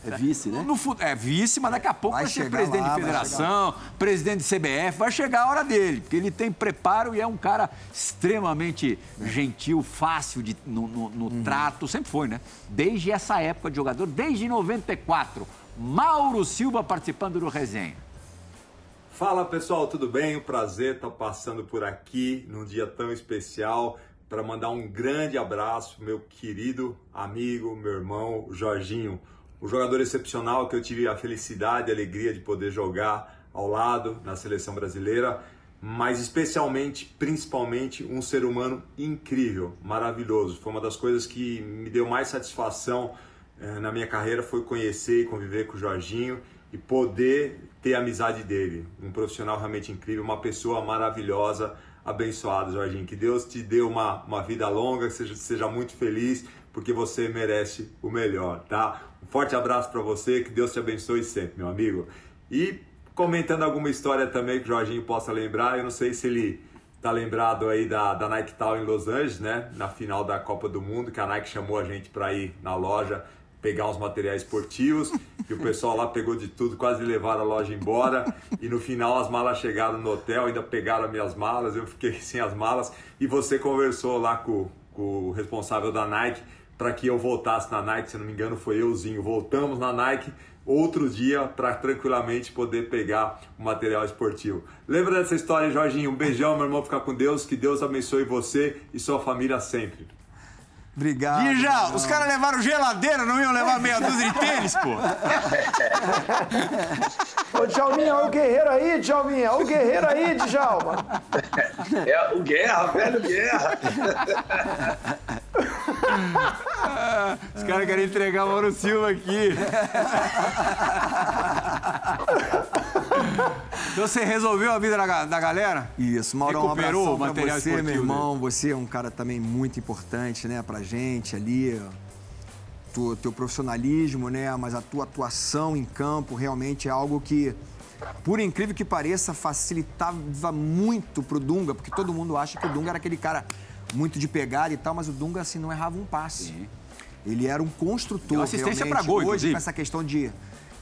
É vice, né? No, no, é vice, mas daqui a pouco vai, vai ser presidente lá, de federação, presidente de CBF, vai chegar a hora dele, porque ele tem preparo e é um cara extremamente gentil, fácil de, no, no, no uhum. trato, sempre foi, né? Desde essa época de jogador, desde 94. Mauro Silva participando do resenha. Fala pessoal, tudo bem? Um prazer estar passando por aqui num dia tão especial para mandar um grande abraço meu querido amigo, meu irmão Jorginho, um jogador excepcional que eu tive a felicidade e a alegria de poder jogar ao lado na seleção brasileira, mas especialmente, principalmente, um ser humano incrível, maravilhoso. Foi uma das coisas que me deu mais satisfação eh, na minha carreira foi conhecer e conviver com o Jorginho e poder ter a amizade dele. Um profissional realmente incrível, uma pessoa maravilhosa abençoado, Jorginho. Que Deus te dê uma, uma vida longa, que seja, seja muito feliz, porque você merece o melhor, tá? Um forte abraço para você, que Deus te abençoe sempre, meu amigo. E comentando alguma história também que o Jorginho possa lembrar, eu não sei se ele tá lembrado aí da, da Nike Town em Los Angeles, né? Na final da Copa do Mundo, que a Nike chamou a gente para ir na loja pegar uns materiais esportivos e o pessoal lá pegou de tudo, quase levaram a loja embora e no final as malas chegaram no hotel, ainda pegaram as minhas malas, eu fiquei sem as malas e você conversou lá com, com o responsável da Nike para que eu voltasse na Nike, se não me engano foi euzinho. Voltamos na Nike outro dia para tranquilamente poder pegar o material esportivo. Lembra dessa história, Jorginho? Um beijão, meu irmão, ficar com Deus. Que Deus abençoe você e sua família sempre. Obrigado. Dija, os caras levaram geladeira, não iam levar meia dúzia de tênis, pô? Ô, Djalminha, olha o guerreiro aí, Djalminha. Olha o guerreiro aí, Djalma. É o Guerra, velho Guerra. Os caras querem entregar o Mauro Silva aqui. Então você resolveu a vida da, da galera? Isso, Maurão, um Recuperou abração o pra material você, meu irmão. Você é um cara também muito importante, né, pra gente ali. Tu, teu profissionalismo, né, mas a tua atuação em campo realmente é algo que, por incrível que pareça, facilitava muito pro Dunga, porque todo mundo acha que o Dunga era aquele cara muito de pegada e tal, mas o Dunga, assim, não errava um passe. Ele era um construtor, Deu assistência realmente. pra gol, Hoje, inclusive. com essa questão de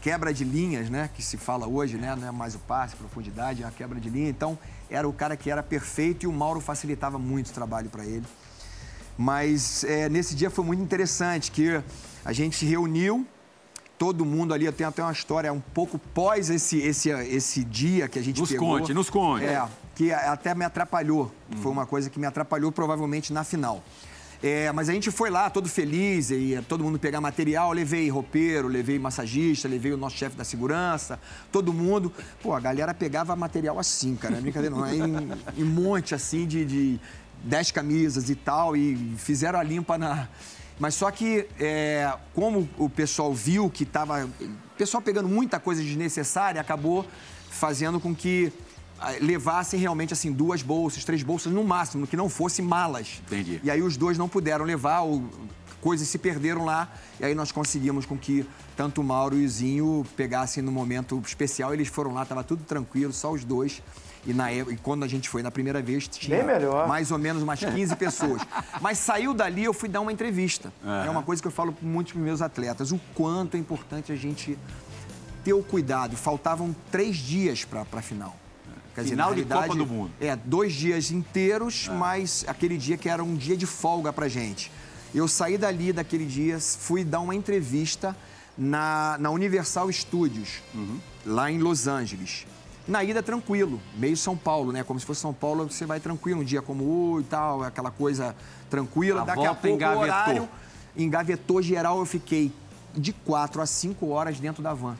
quebra de linhas, né, que se fala hoje, né, não é mais o passe, profundidade, é a quebra de linha. Então, era o cara que era perfeito e o Mauro facilitava muito o trabalho para ele. Mas é, nesse dia foi muito interessante que a gente se reuniu, todo mundo ali, eu tenho até uma história um pouco pós esse, esse, esse dia que a gente Nos pegou. conte, nos conte. É, que até me atrapalhou. Foi uma coisa que me atrapalhou provavelmente na final. É, mas a gente foi lá todo feliz, e todo mundo pegar material. Levei roupeiro, levei massagista, levei o nosso chefe da segurança, todo mundo. Pô, a galera pegava material assim, cara, é brincadeira não. é Em, em monte assim de, de 10 camisas e tal, e fizeram a limpa na. Mas só que, é, como o pessoal viu que estava. O pessoal pegando muita coisa desnecessária, acabou fazendo com que levassem realmente assim duas bolsas, três bolsas no máximo, que não fossem malas. Entendi. E aí os dois não puderam levar, ou coisas se perderam lá, e aí nós conseguimos com que tanto o Mauro e o Zinho pegassem no momento especial, eles foram lá, tava tudo tranquilo, só os dois. E, na, época- e quando a gente foi na primeira vez, tinha mais ou menos umas 15 pessoas. Mas saiu dali, eu fui dar uma entrevista. É uma coisa que eu falo para muitos dos meus atletas, o quanto é importante a gente ter o cuidado. Faltavam três dias para a final. Quer Final na de Copa do Mundo. É, dois dias inteiros, mas aquele dia que era um dia de folga pra gente. Eu saí dali daquele dia, fui dar uma entrevista na, na Universal Studios, lá em Los Angeles. Na ida, tranquilo, meio São Paulo, né? Como se fosse São Paulo, você vai tranquilo, um dia como hoje e tal, aquela coisa tranquila. A Daqui a pouco, o engavetou. horário engavetou geral, eu fiquei de quatro a cinco horas dentro da van.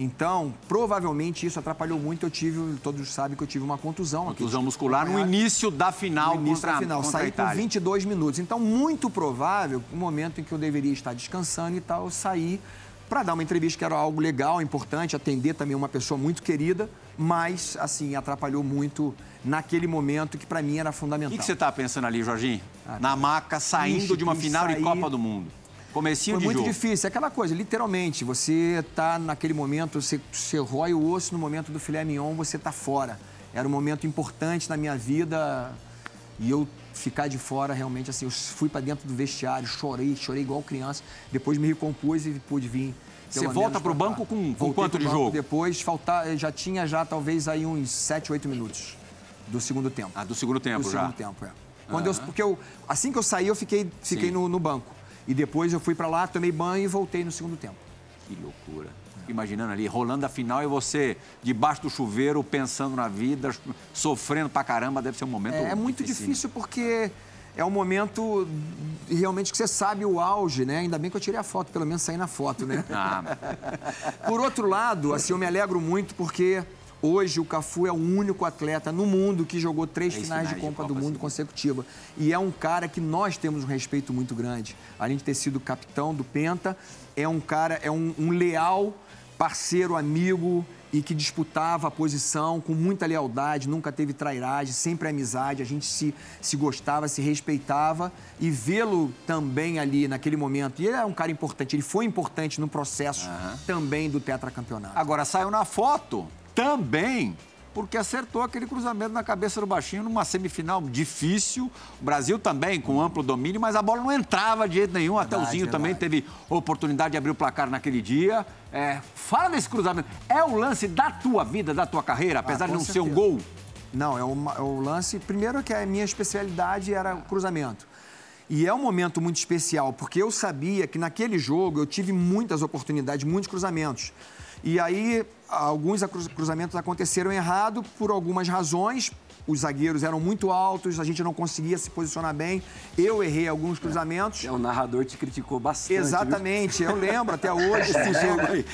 Então, provavelmente isso atrapalhou muito. Eu tive, todos sabem que eu tive uma contusão. aqui. Contusão muscular no Acompanhado- início da final no início contra, da final. contra Saí por Itália. 22 minutos. Então, muito provável, no momento em que eu deveria estar descansando e tal, eu saí para dar uma entrevista que era algo legal, importante, atender também uma pessoa muito querida, mas, assim, atrapalhou muito naquele momento que para mim era O fundamental. que, que você tá pensando ali, Jorginho? Na maca, saindo de uma final de saí- Copa do Mundo. Comecinho Foi de muito jogo. difícil, é aquela coisa, literalmente, você tá naquele momento, você, você rói o osso no momento do filé mignon, você tá fora. Era um momento importante na minha vida e eu ficar de fora, realmente, assim, eu fui para dentro do vestiário, chorei, chorei igual criança, depois me recompus e pude vir. Você volta pro pra banco com- com quanto de jogo? Depois, faltar, já tinha já talvez aí uns 7, 8 minutos do segundo tempo. Ah, do segundo tempo Do já. segundo tempo, é. Quando eu, porque eu, assim que eu saí, eu fiquei, fiquei no, no banco. E depois eu fui pra lá, tomei banho e voltei no segundo tempo. Que loucura. Imaginando ali, rolando a final e você debaixo do chuveiro, pensando na vida, sofrendo pra caramba, deve ser um momento É, é muito dificílimo. difícil porque é um momento realmente que você sabe o auge, né? Ainda bem que eu tirei a foto, pelo menos saí na foto, né? Ah, Por outro lado, assim, eu me alegro muito porque hoje o Cafu é o único atleta no mundo que jogou três, Três finais, de finais de Copa Copa do Mundo consecutiva. E é um cara que nós temos um respeito muito grande. Além de ter sido capitão do Penta, é um cara, é um, um leal parceiro, amigo e que disputava a posição com muita lealdade, nunca teve trairagem, sempre amizade, a gente se, se gostava, se respeitava e vê-lo também ali naquele momento. E ele é um cara importante, ele foi importante no processo também do tetracampeonato. Agora saiu na foto também porque acertou aquele cruzamento na cabeça do baixinho numa semifinal difícil. O Brasil também com amplo domínio, mas a bola não entrava de jeito nenhum. Até o Verdade, Zinho também verdade. teve oportunidade de abrir o placar naquele dia. É, fala desse cruzamento. É o lance da tua vida, da tua carreira, apesar Ah, de não ser um certeza. gol. Não, é o, é o lance. Primeiro que a minha especialidade era o cruzamento. E é um momento muito especial, porque eu sabia que naquele jogo eu tive muitas oportunidades, muitos cruzamentos. E aí, alguns cruzamentos aconteceram errado por algumas razões, os zagueiros eram muito altos, a gente não conseguia se posicionar bem. Eu errei alguns cruzamentos. É, o narrador te criticou bastante. Exatamente, viu? eu lembro até hoje esse jogo aí.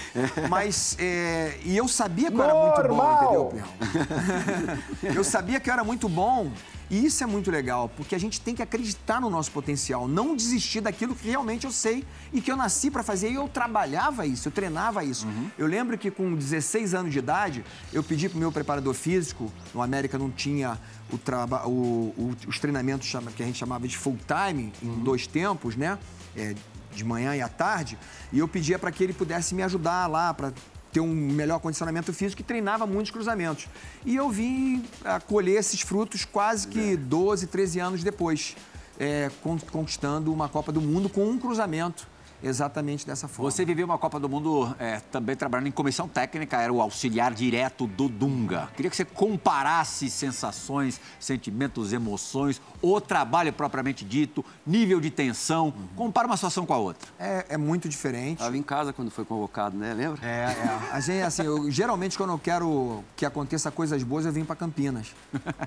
Mas, é, e eu sabia que eu era muito bom, entendeu, Eu sabia que eu era muito bom e isso é muito legal, porque a gente tem que acreditar no nosso potencial, não desistir daquilo que realmente eu sei e que eu nasci para fazer e eu trabalhava isso, eu treinava isso. Uhum. Eu lembro que com 16 anos de idade, eu pedi para o meu preparador físico, no América não tinha o traba, o, o, os treinamentos que a gente chamava de full time, em uhum. dois tempos, né? É, de manhã e à tarde, e eu pedia para que ele pudesse me ajudar lá, para ter um melhor condicionamento físico e treinava muitos cruzamentos. E eu vim colher esses frutos quase que 12, 13 anos depois, é, conquistando uma Copa do Mundo com um cruzamento exatamente dessa forma. Você viveu uma Copa do Mundo é, também trabalhando em comissão técnica, era o auxiliar direto do Dunga. Queria que você comparasse sensações, sentimentos, emoções, o trabalho propriamente dito, nível de tensão. Uhum. Compara uma situação com a outra. É, é muito diferente. Estava em casa quando foi convocado, né? Lembra? É, é. A gente, assim, eu, geralmente quando eu quero que aconteça coisas boas, eu venho para Campinas.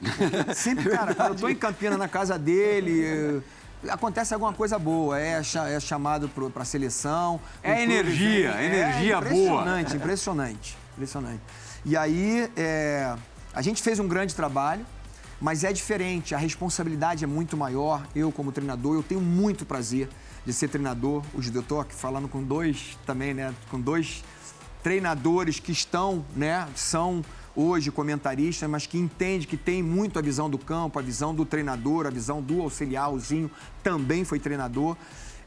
Sempre, cara, quando eu tô em Campinas na casa dele acontece alguma coisa boa, é, é chamado para a seleção. É energia, energia é impressionante, boa. Impressionante, impressionante, impressionante. E aí, é, a gente fez um grande trabalho, mas é diferente, a responsabilidade é muito maior. Eu, como treinador, eu tenho muito prazer de ser treinador. Hoje eu estou aqui falando com dois também, né? Com dois treinadores que estão, né? São hoje comentarista, mas que entende que tem muito a visão do campo, a visão do treinador, a visão do auxiliar, o Zinho também foi treinador,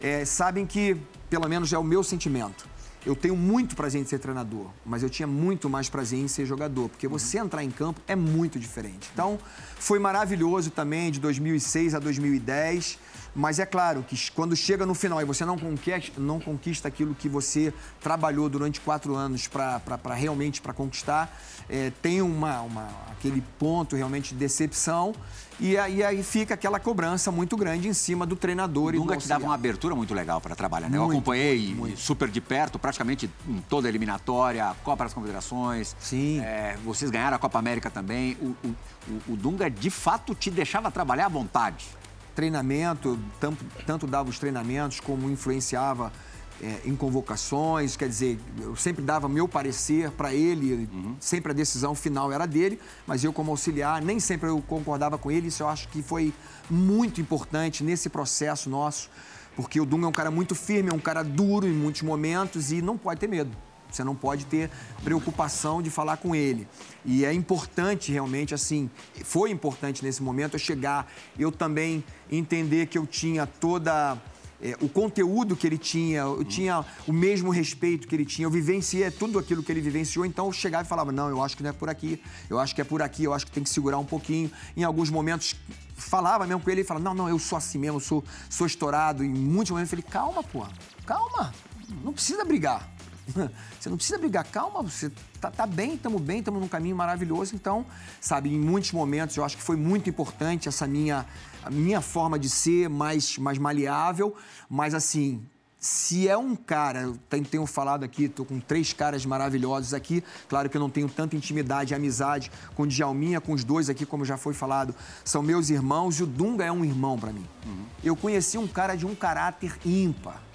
é, sabem que, pelo menos é o meu sentimento, eu tenho muito prazer em ser treinador, mas eu tinha muito mais prazer em ser jogador, porque você entrar em campo é muito diferente. Então, foi maravilhoso também de 2006 a 2010. Mas é claro que quando chega no final e você não conquista, não conquista aquilo que você trabalhou durante quatro anos para realmente para conquistar, é, tem uma, uma, aquele ponto realmente de decepção e aí, aí fica aquela cobrança muito grande em cima do treinador o e Dunga te dava uma abertura muito legal para trabalhar, né? Muito, eu acompanhei muito. super de perto, praticamente em toda a eliminatória, Copa das Confederações. Sim. É, vocês ganharam a Copa América também. O, o, o, o Dunga, de fato, te deixava trabalhar à vontade treinamento, tanto, tanto dava os treinamentos como influenciava é, em convocações, quer dizer, eu sempre dava meu parecer para ele, uhum. sempre a decisão final era dele, mas eu como auxiliar nem sempre eu concordava com ele, isso eu acho que foi muito importante nesse processo nosso, porque o Dunga é um cara muito firme, é um cara duro em muitos momentos e não pode ter medo. Você não pode ter preocupação de falar com ele. E é importante realmente, assim, foi importante nesse momento eu chegar, eu também entender que eu tinha toda. É, o conteúdo que ele tinha, eu tinha o mesmo respeito que ele tinha, eu vivenciei tudo aquilo que ele vivenciou, então eu chegava e falava, não, eu acho que não é por aqui, eu acho que é por aqui, eu acho que tem que segurar um pouquinho. Em alguns momentos falava mesmo com ele, falava, não, não, eu sou assim mesmo, sou, sou estourado. Em muitos momentos eu falei, calma, pô, calma, não precisa brigar. Você não precisa brigar, calma, você tá, tá bem, estamos bem, estamos num caminho maravilhoso. Então, sabe, em muitos momentos eu acho que foi muito importante essa minha, a minha forma de ser mais, mais maleável, mas assim, se é um cara, eu tenho falado aqui, estou com três caras maravilhosos aqui, claro que eu não tenho tanta intimidade e amizade com o Djalminha, com os dois aqui, como já foi falado, são meus irmãos e o Dunga é um irmão para mim. Uhum. Eu conheci um cara de um caráter ímpar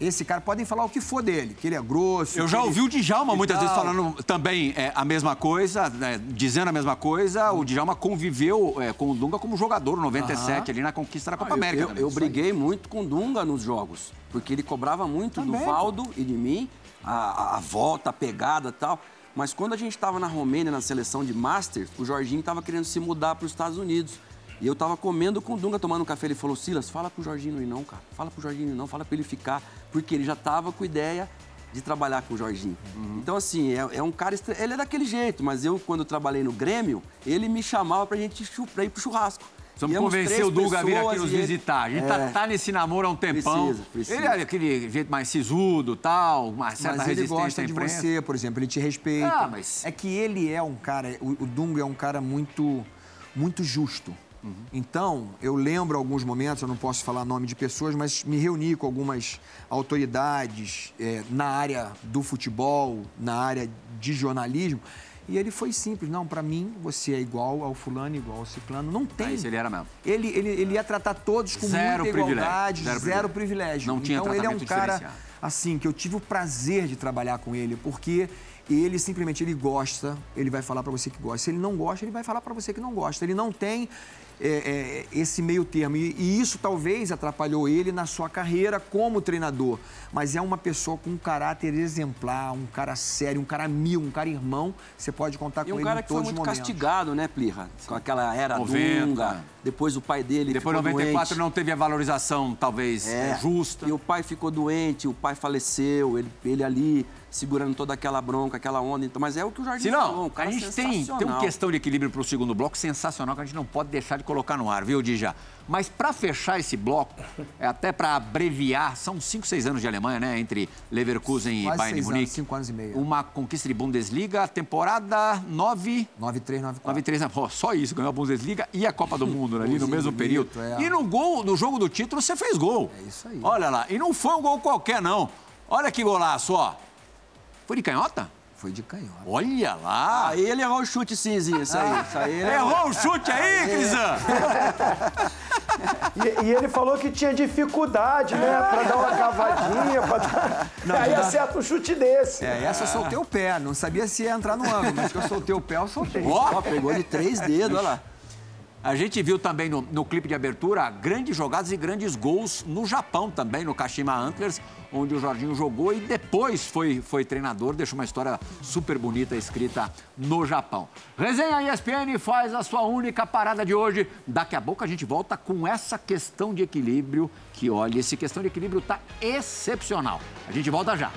esse cara, podem falar o que for dele, que ele é grosso. Eu já ele... ouvi o Djalma muitas vezes falando também é, a mesma coisa, né, dizendo a mesma coisa. O Djalma conviveu é, com o Dunga como jogador, 97, ali na conquista da Copa ah, América. Eu, eu, eu briguei muito com o Dunga nos jogos, porque ele cobrava muito também. do Valdo e de mim, a, a volta, a pegada e tal. Mas quando a gente estava na Romênia, na seleção de Masters, o Jorginho estava querendo se mudar para os Estados Unidos. E eu tava comendo com o Dunga, tomando um café. Ele falou, Silas, fala pro Jorginho não ir não, cara. Fala pro Jorginho não, fala pra ele ficar. Porque ele já tava com ideia de trabalhar com o Jorginho. Uhum. Então, assim, é, é, um cara... Ele é daquele jeito, mas eu, quando trabalhei no Grêmio, ele me chamava pra gente pra ir pro churrasco. Precisamos convencer o Duga a vir aqui nos visitar. A gente é, tá, tá, nesse namoro há um tempão. Precisa, precisa. Ele é aquele jeito mais sisudo, tal, uma certa mas ele gosta de você, por exemplo, ele te respeita. Ah, mas... É que ele é um cara, o, o Dunga é um cara muito, muito justo. Uhum. Então, eu lembro alguns momentos, eu não posso falar nome de pessoas, mas me reuni com algumas autoridades é, na área do futebol, na área de jornalismo, e ele foi simples. Não, para mim, você é igual ao fulano, igual ao ciclano. Não tem. Isso ele era mesmo. Ele, ele, ele ia tratar todos com zero muita igualdade, zero, zero privilégio. Não tinha Então, ele é um cara, assim, que eu tive o prazer de trabalhar com ele, porque ele simplesmente ele gosta, ele vai falar para você que gosta. Se ele não gosta, ele vai falar para você que não gosta. Ele não tem é, é, esse meio termo. E, e, isso talvez atrapalhou ele na sua carreira como treinador. Mas é uma pessoa com um caráter exemplar, um cara sério, um cara mil, um cara irmão. Você pode contar com e um ele cara que foi muito momentos. castigado, né, Plirra? Com aquela era 90. Dunga. Depois o pai dele Depois ficou 94 doente. não teve a valorização, talvez, é. justa. E o pai ficou doente, o pai faleceu, ele, ele ali segurando toda aquela bronca, aquela onda. Então, mas é o que o Jardim Se não, falou. Um a gente tem, tem uma questão de equilíbrio para o segundo bloco sensacional que a gente não pode deixar de colocar no ar, viu, Dija? Mas para fechar esse bloco, é até para abreviar, são 5, 6 anos de Alemanha, né? Entre Leverkusen Quase e Bayern de Munique. 5 anos e meio. Uma conquista de Bundesliga, temporada 9... 9-3, 9-4. 9-3, oh, só isso, ganhou a Bundesliga e a Copa do Mundo ali no mesmo período. É. E no gol, no jogo do título, você fez gol. É isso aí. Olha lá, e não foi um gol qualquer, não. Olha que golaço, ó. Foi de canhota? Foi de canhota. Olha lá! Aí ele errou o chute, sim, Zinho, isso aí. Isso aí errou o chute aí, Crisan? e, e, ele falou que tinha dificuldade, né? Pra dar uma cavadinha, pra dar... Não, aí acerta um chute desse. É, essa eu soltei o pé. Não sabia se ia entrar no ângulo, mas que eu soltei o pé, eu soltei. Ó, oh, pegou de três dedos, olha lá. A gente viu também no, no, clipe de abertura grandes jogadas e grandes gols no Japão também, no Kashima Antlers, onde o Jorginho jogou e depois foi, foi treinador. Deixa uma história super bonita escrita no Japão. Resenha ESPN faz a sua única parada de hoje. Daqui a pouco a gente volta com essa questão de equilíbrio, que olha, esse questão de equilíbrio tá excepcional. A gente volta já.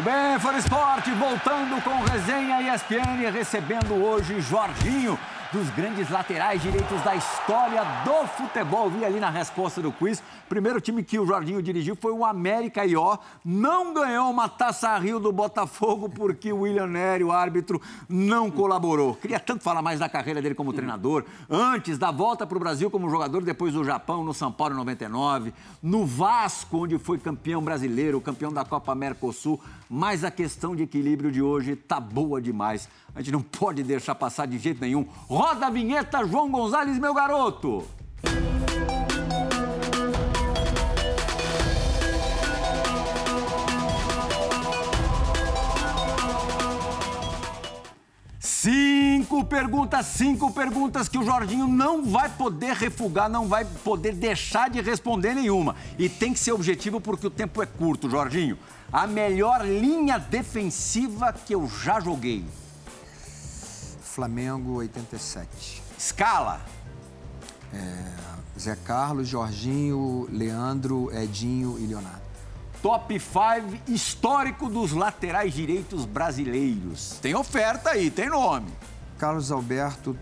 Tudo bem, Fora Esporte, voltando com resenha ESPN, recebendo hoje Jorginho, dos grandes laterais direitos da história do futebol. Vi ali na resposta do quiz. Primeiro time que o Jorginho dirigiu foi o América e ó, não ganhou uma taça Rio do Botafogo porque o William Nery, o árbitro, não colaborou. Queria tanto falar mais da carreira dele como treinador, antes da volta para o Brasil como jogador, depois do Japão, no São Paulo em 99, no Vasco, onde foi campeão brasileiro, campeão da Copa Mercosul. Mas a questão de equilíbrio de hoje tá boa demais. A gente não pode deixar passar de jeito nenhum. Roda a vinheta, João Gonzalez, meu garoto! Cinco perguntas, cinco perguntas que o Jorginho não vai poder refugar, não vai poder deixar de responder nenhuma. E tem que ser objetivo porque o tempo é curto, Jorginho. A melhor linha defensiva que eu já joguei. Flamengo 87. Escala. É, Zé Carlos, Jorginho, Leandro, Edinho e Leonardo. Top 5 histórico dos laterais direitos brasileiros. Tem oferta aí, tem nome. Carlos Alberto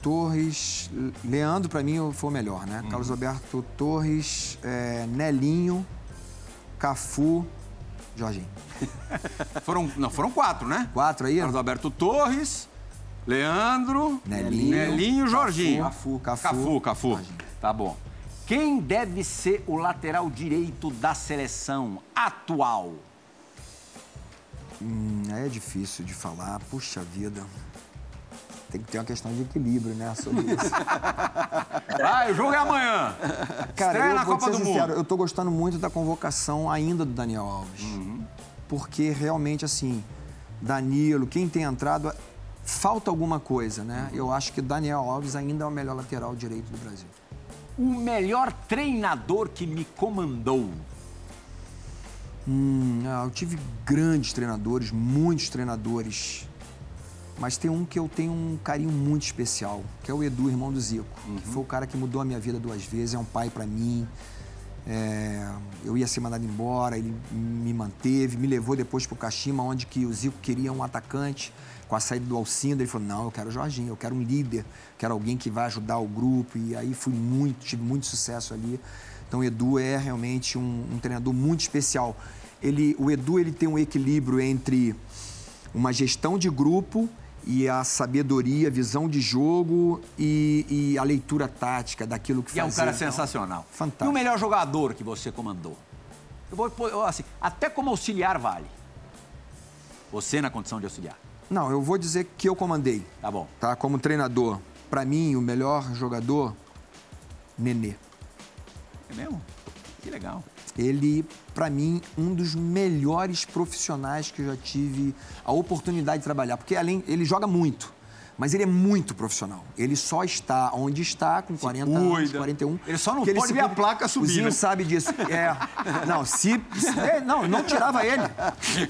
Torres. Leandro, para mim, foi o melhor, né? Uhum. Carlos Alberto Torres, é, Nelinho, Cafu, Jorginho. foram, não, foram quatro, né? Quatro aí? Carlos Alberto Torres, Leandro, Nelinho, Nelinho Jorginho. Cafu, Cafu. Cafu, Cafu. Tá bom. Quem deve ser o lateral direito da seleção atual? Hum, é difícil de falar. Puxa vida. Tem que ter uma questão de equilíbrio, né, sobre isso. Vai, o jogo é amanhã. Cara, Estreia eu na Copa do sincero, Mundo. Eu tô gostando muito da convocação ainda do Daniel Alves. Uhum. Porque realmente, assim, Danilo, quem tem entrado, falta alguma coisa, né? Eu acho que Daniel Alves ainda é o melhor lateral direito do Brasil. O melhor treinador que me comandou. Hum, ah, eu tive grandes treinadores, muitos treinadores. Mas tem um que eu tenho um carinho muito especial, que é o Edu, irmão do Zico. Uhum. Que foi o cara que mudou a minha vida duas vezes, é um pai para mim. É, eu ia ser mandado embora, ele me manteve, me levou depois para o Kashima, onde que o Zico queria um atacante. Com a saída do Alcindo, ele falou, não, eu quero o Jorginho, eu quero um líder, quero alguém que vai ajudar o grupo. E aí fui muito, tive muito sucesso ali. Então o Edu é realmente um, um treinador muito especial. Ele, o Edu ele tem um equilíbrio entre uma gestão de grupo e a sabedoria, a visão de jogo e, e, a leitura tática daquilo que faz. E é um cara então, sensacional. Fantástico. E o melhor jogador que você comandou? Eu vou, assim, até como auxiliar vale. Você na condição de auxiliar. Não, eu vou dizer que eu comandei. Tá bom. Tá? Como treinador. Para mim, o melhor jogador, Nenê. É mesmo? Que legal. Ele, para mim, um dos melhores profissionais que eu já tive a oportunidade de trabalhar. Porque além, ele joga muito. Mas ele é muito profissional. Ele só está onde está, com 40 anos, 41. Ele só não pode ele ver a placa subir. O né? sabe disso. É. Não, se. É, não, eu não tirava ele.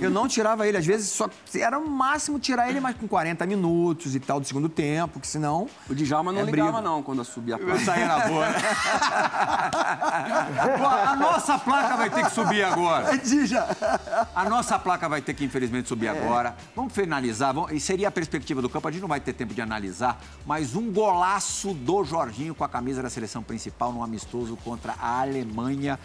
Eu não tirava ele. Às vezes só. Era o máximo tirar ele, mas com 40 minutos e tal do segundo tempo, que senão. O Djalma não é ligava, briga. não, quando subia a placa. Eu saía na boa. a nossa placa vai ter que subir agora. É Dija. A nossa placa vai ter que, infelizmente, subir é. agora. Vamos finalizar. Vamos... E seria a perspectiva do campo. A gente não vai ter tempo de analisar, mas um golaço do Jorginho com a camisa da seleção principal no amistoso contra a Alemanha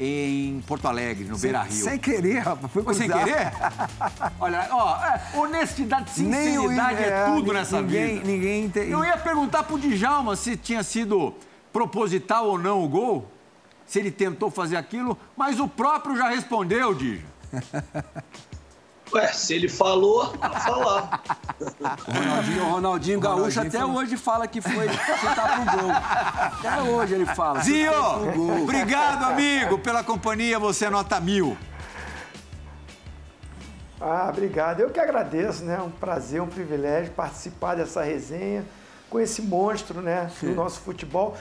em Porto Alegre, no Beira Rio. Sem querer, rapaz. Foi, foi sem querer? Olha, ó, é, honestidade, sinceridade é, tudo nessa ninguém, vida. Ninguém tem. Eu ia perguntar pro Djalma se tinha sido proposital ou não o gol, se ele tentou fazer aquilo, mas o próprio já respondeu, Dija. Ué, se ele falou, tá falar. O Ronaldinho, o Ronaldinho Gaúcho Ronaldinho até falou... hoje fala que foi chutar pro gol. Até hoje ele fala. Zinho, obrigado, amigo, pela companhia. Você é nota mil. Ah, obrigado. Eu que agradeço, né? Um prazer, um privilégio participar dessa resenha com esse monstro, né, do nosso futebol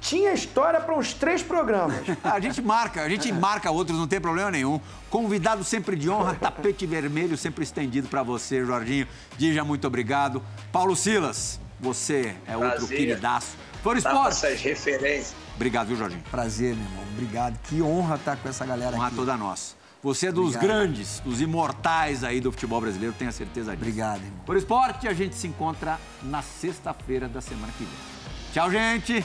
tinha história para uns três programas. a gente marca, a gente marca outros, não tem problema nenhum. Convidado sempre de honra, tapete vermelho sempre estendido para você, Jorginho. Dija, muito obrigado. Paulo Silas, você é Prazer. outro queridaço. For Esporte. essas referências. Obrigado, viu, Jorginho? Prazer, meu irmão. Obrigado. Que honra estar com essa galera honra aqui. Honra toda nossa. Você é dos Obrigado. grandes, dos imortais aí do futebol brasileiro, tenho a certeza disso. Obrigado, irmão. Por Esporte, a gente se encontra na sexta-feira da semana que vem. Tchau, gente!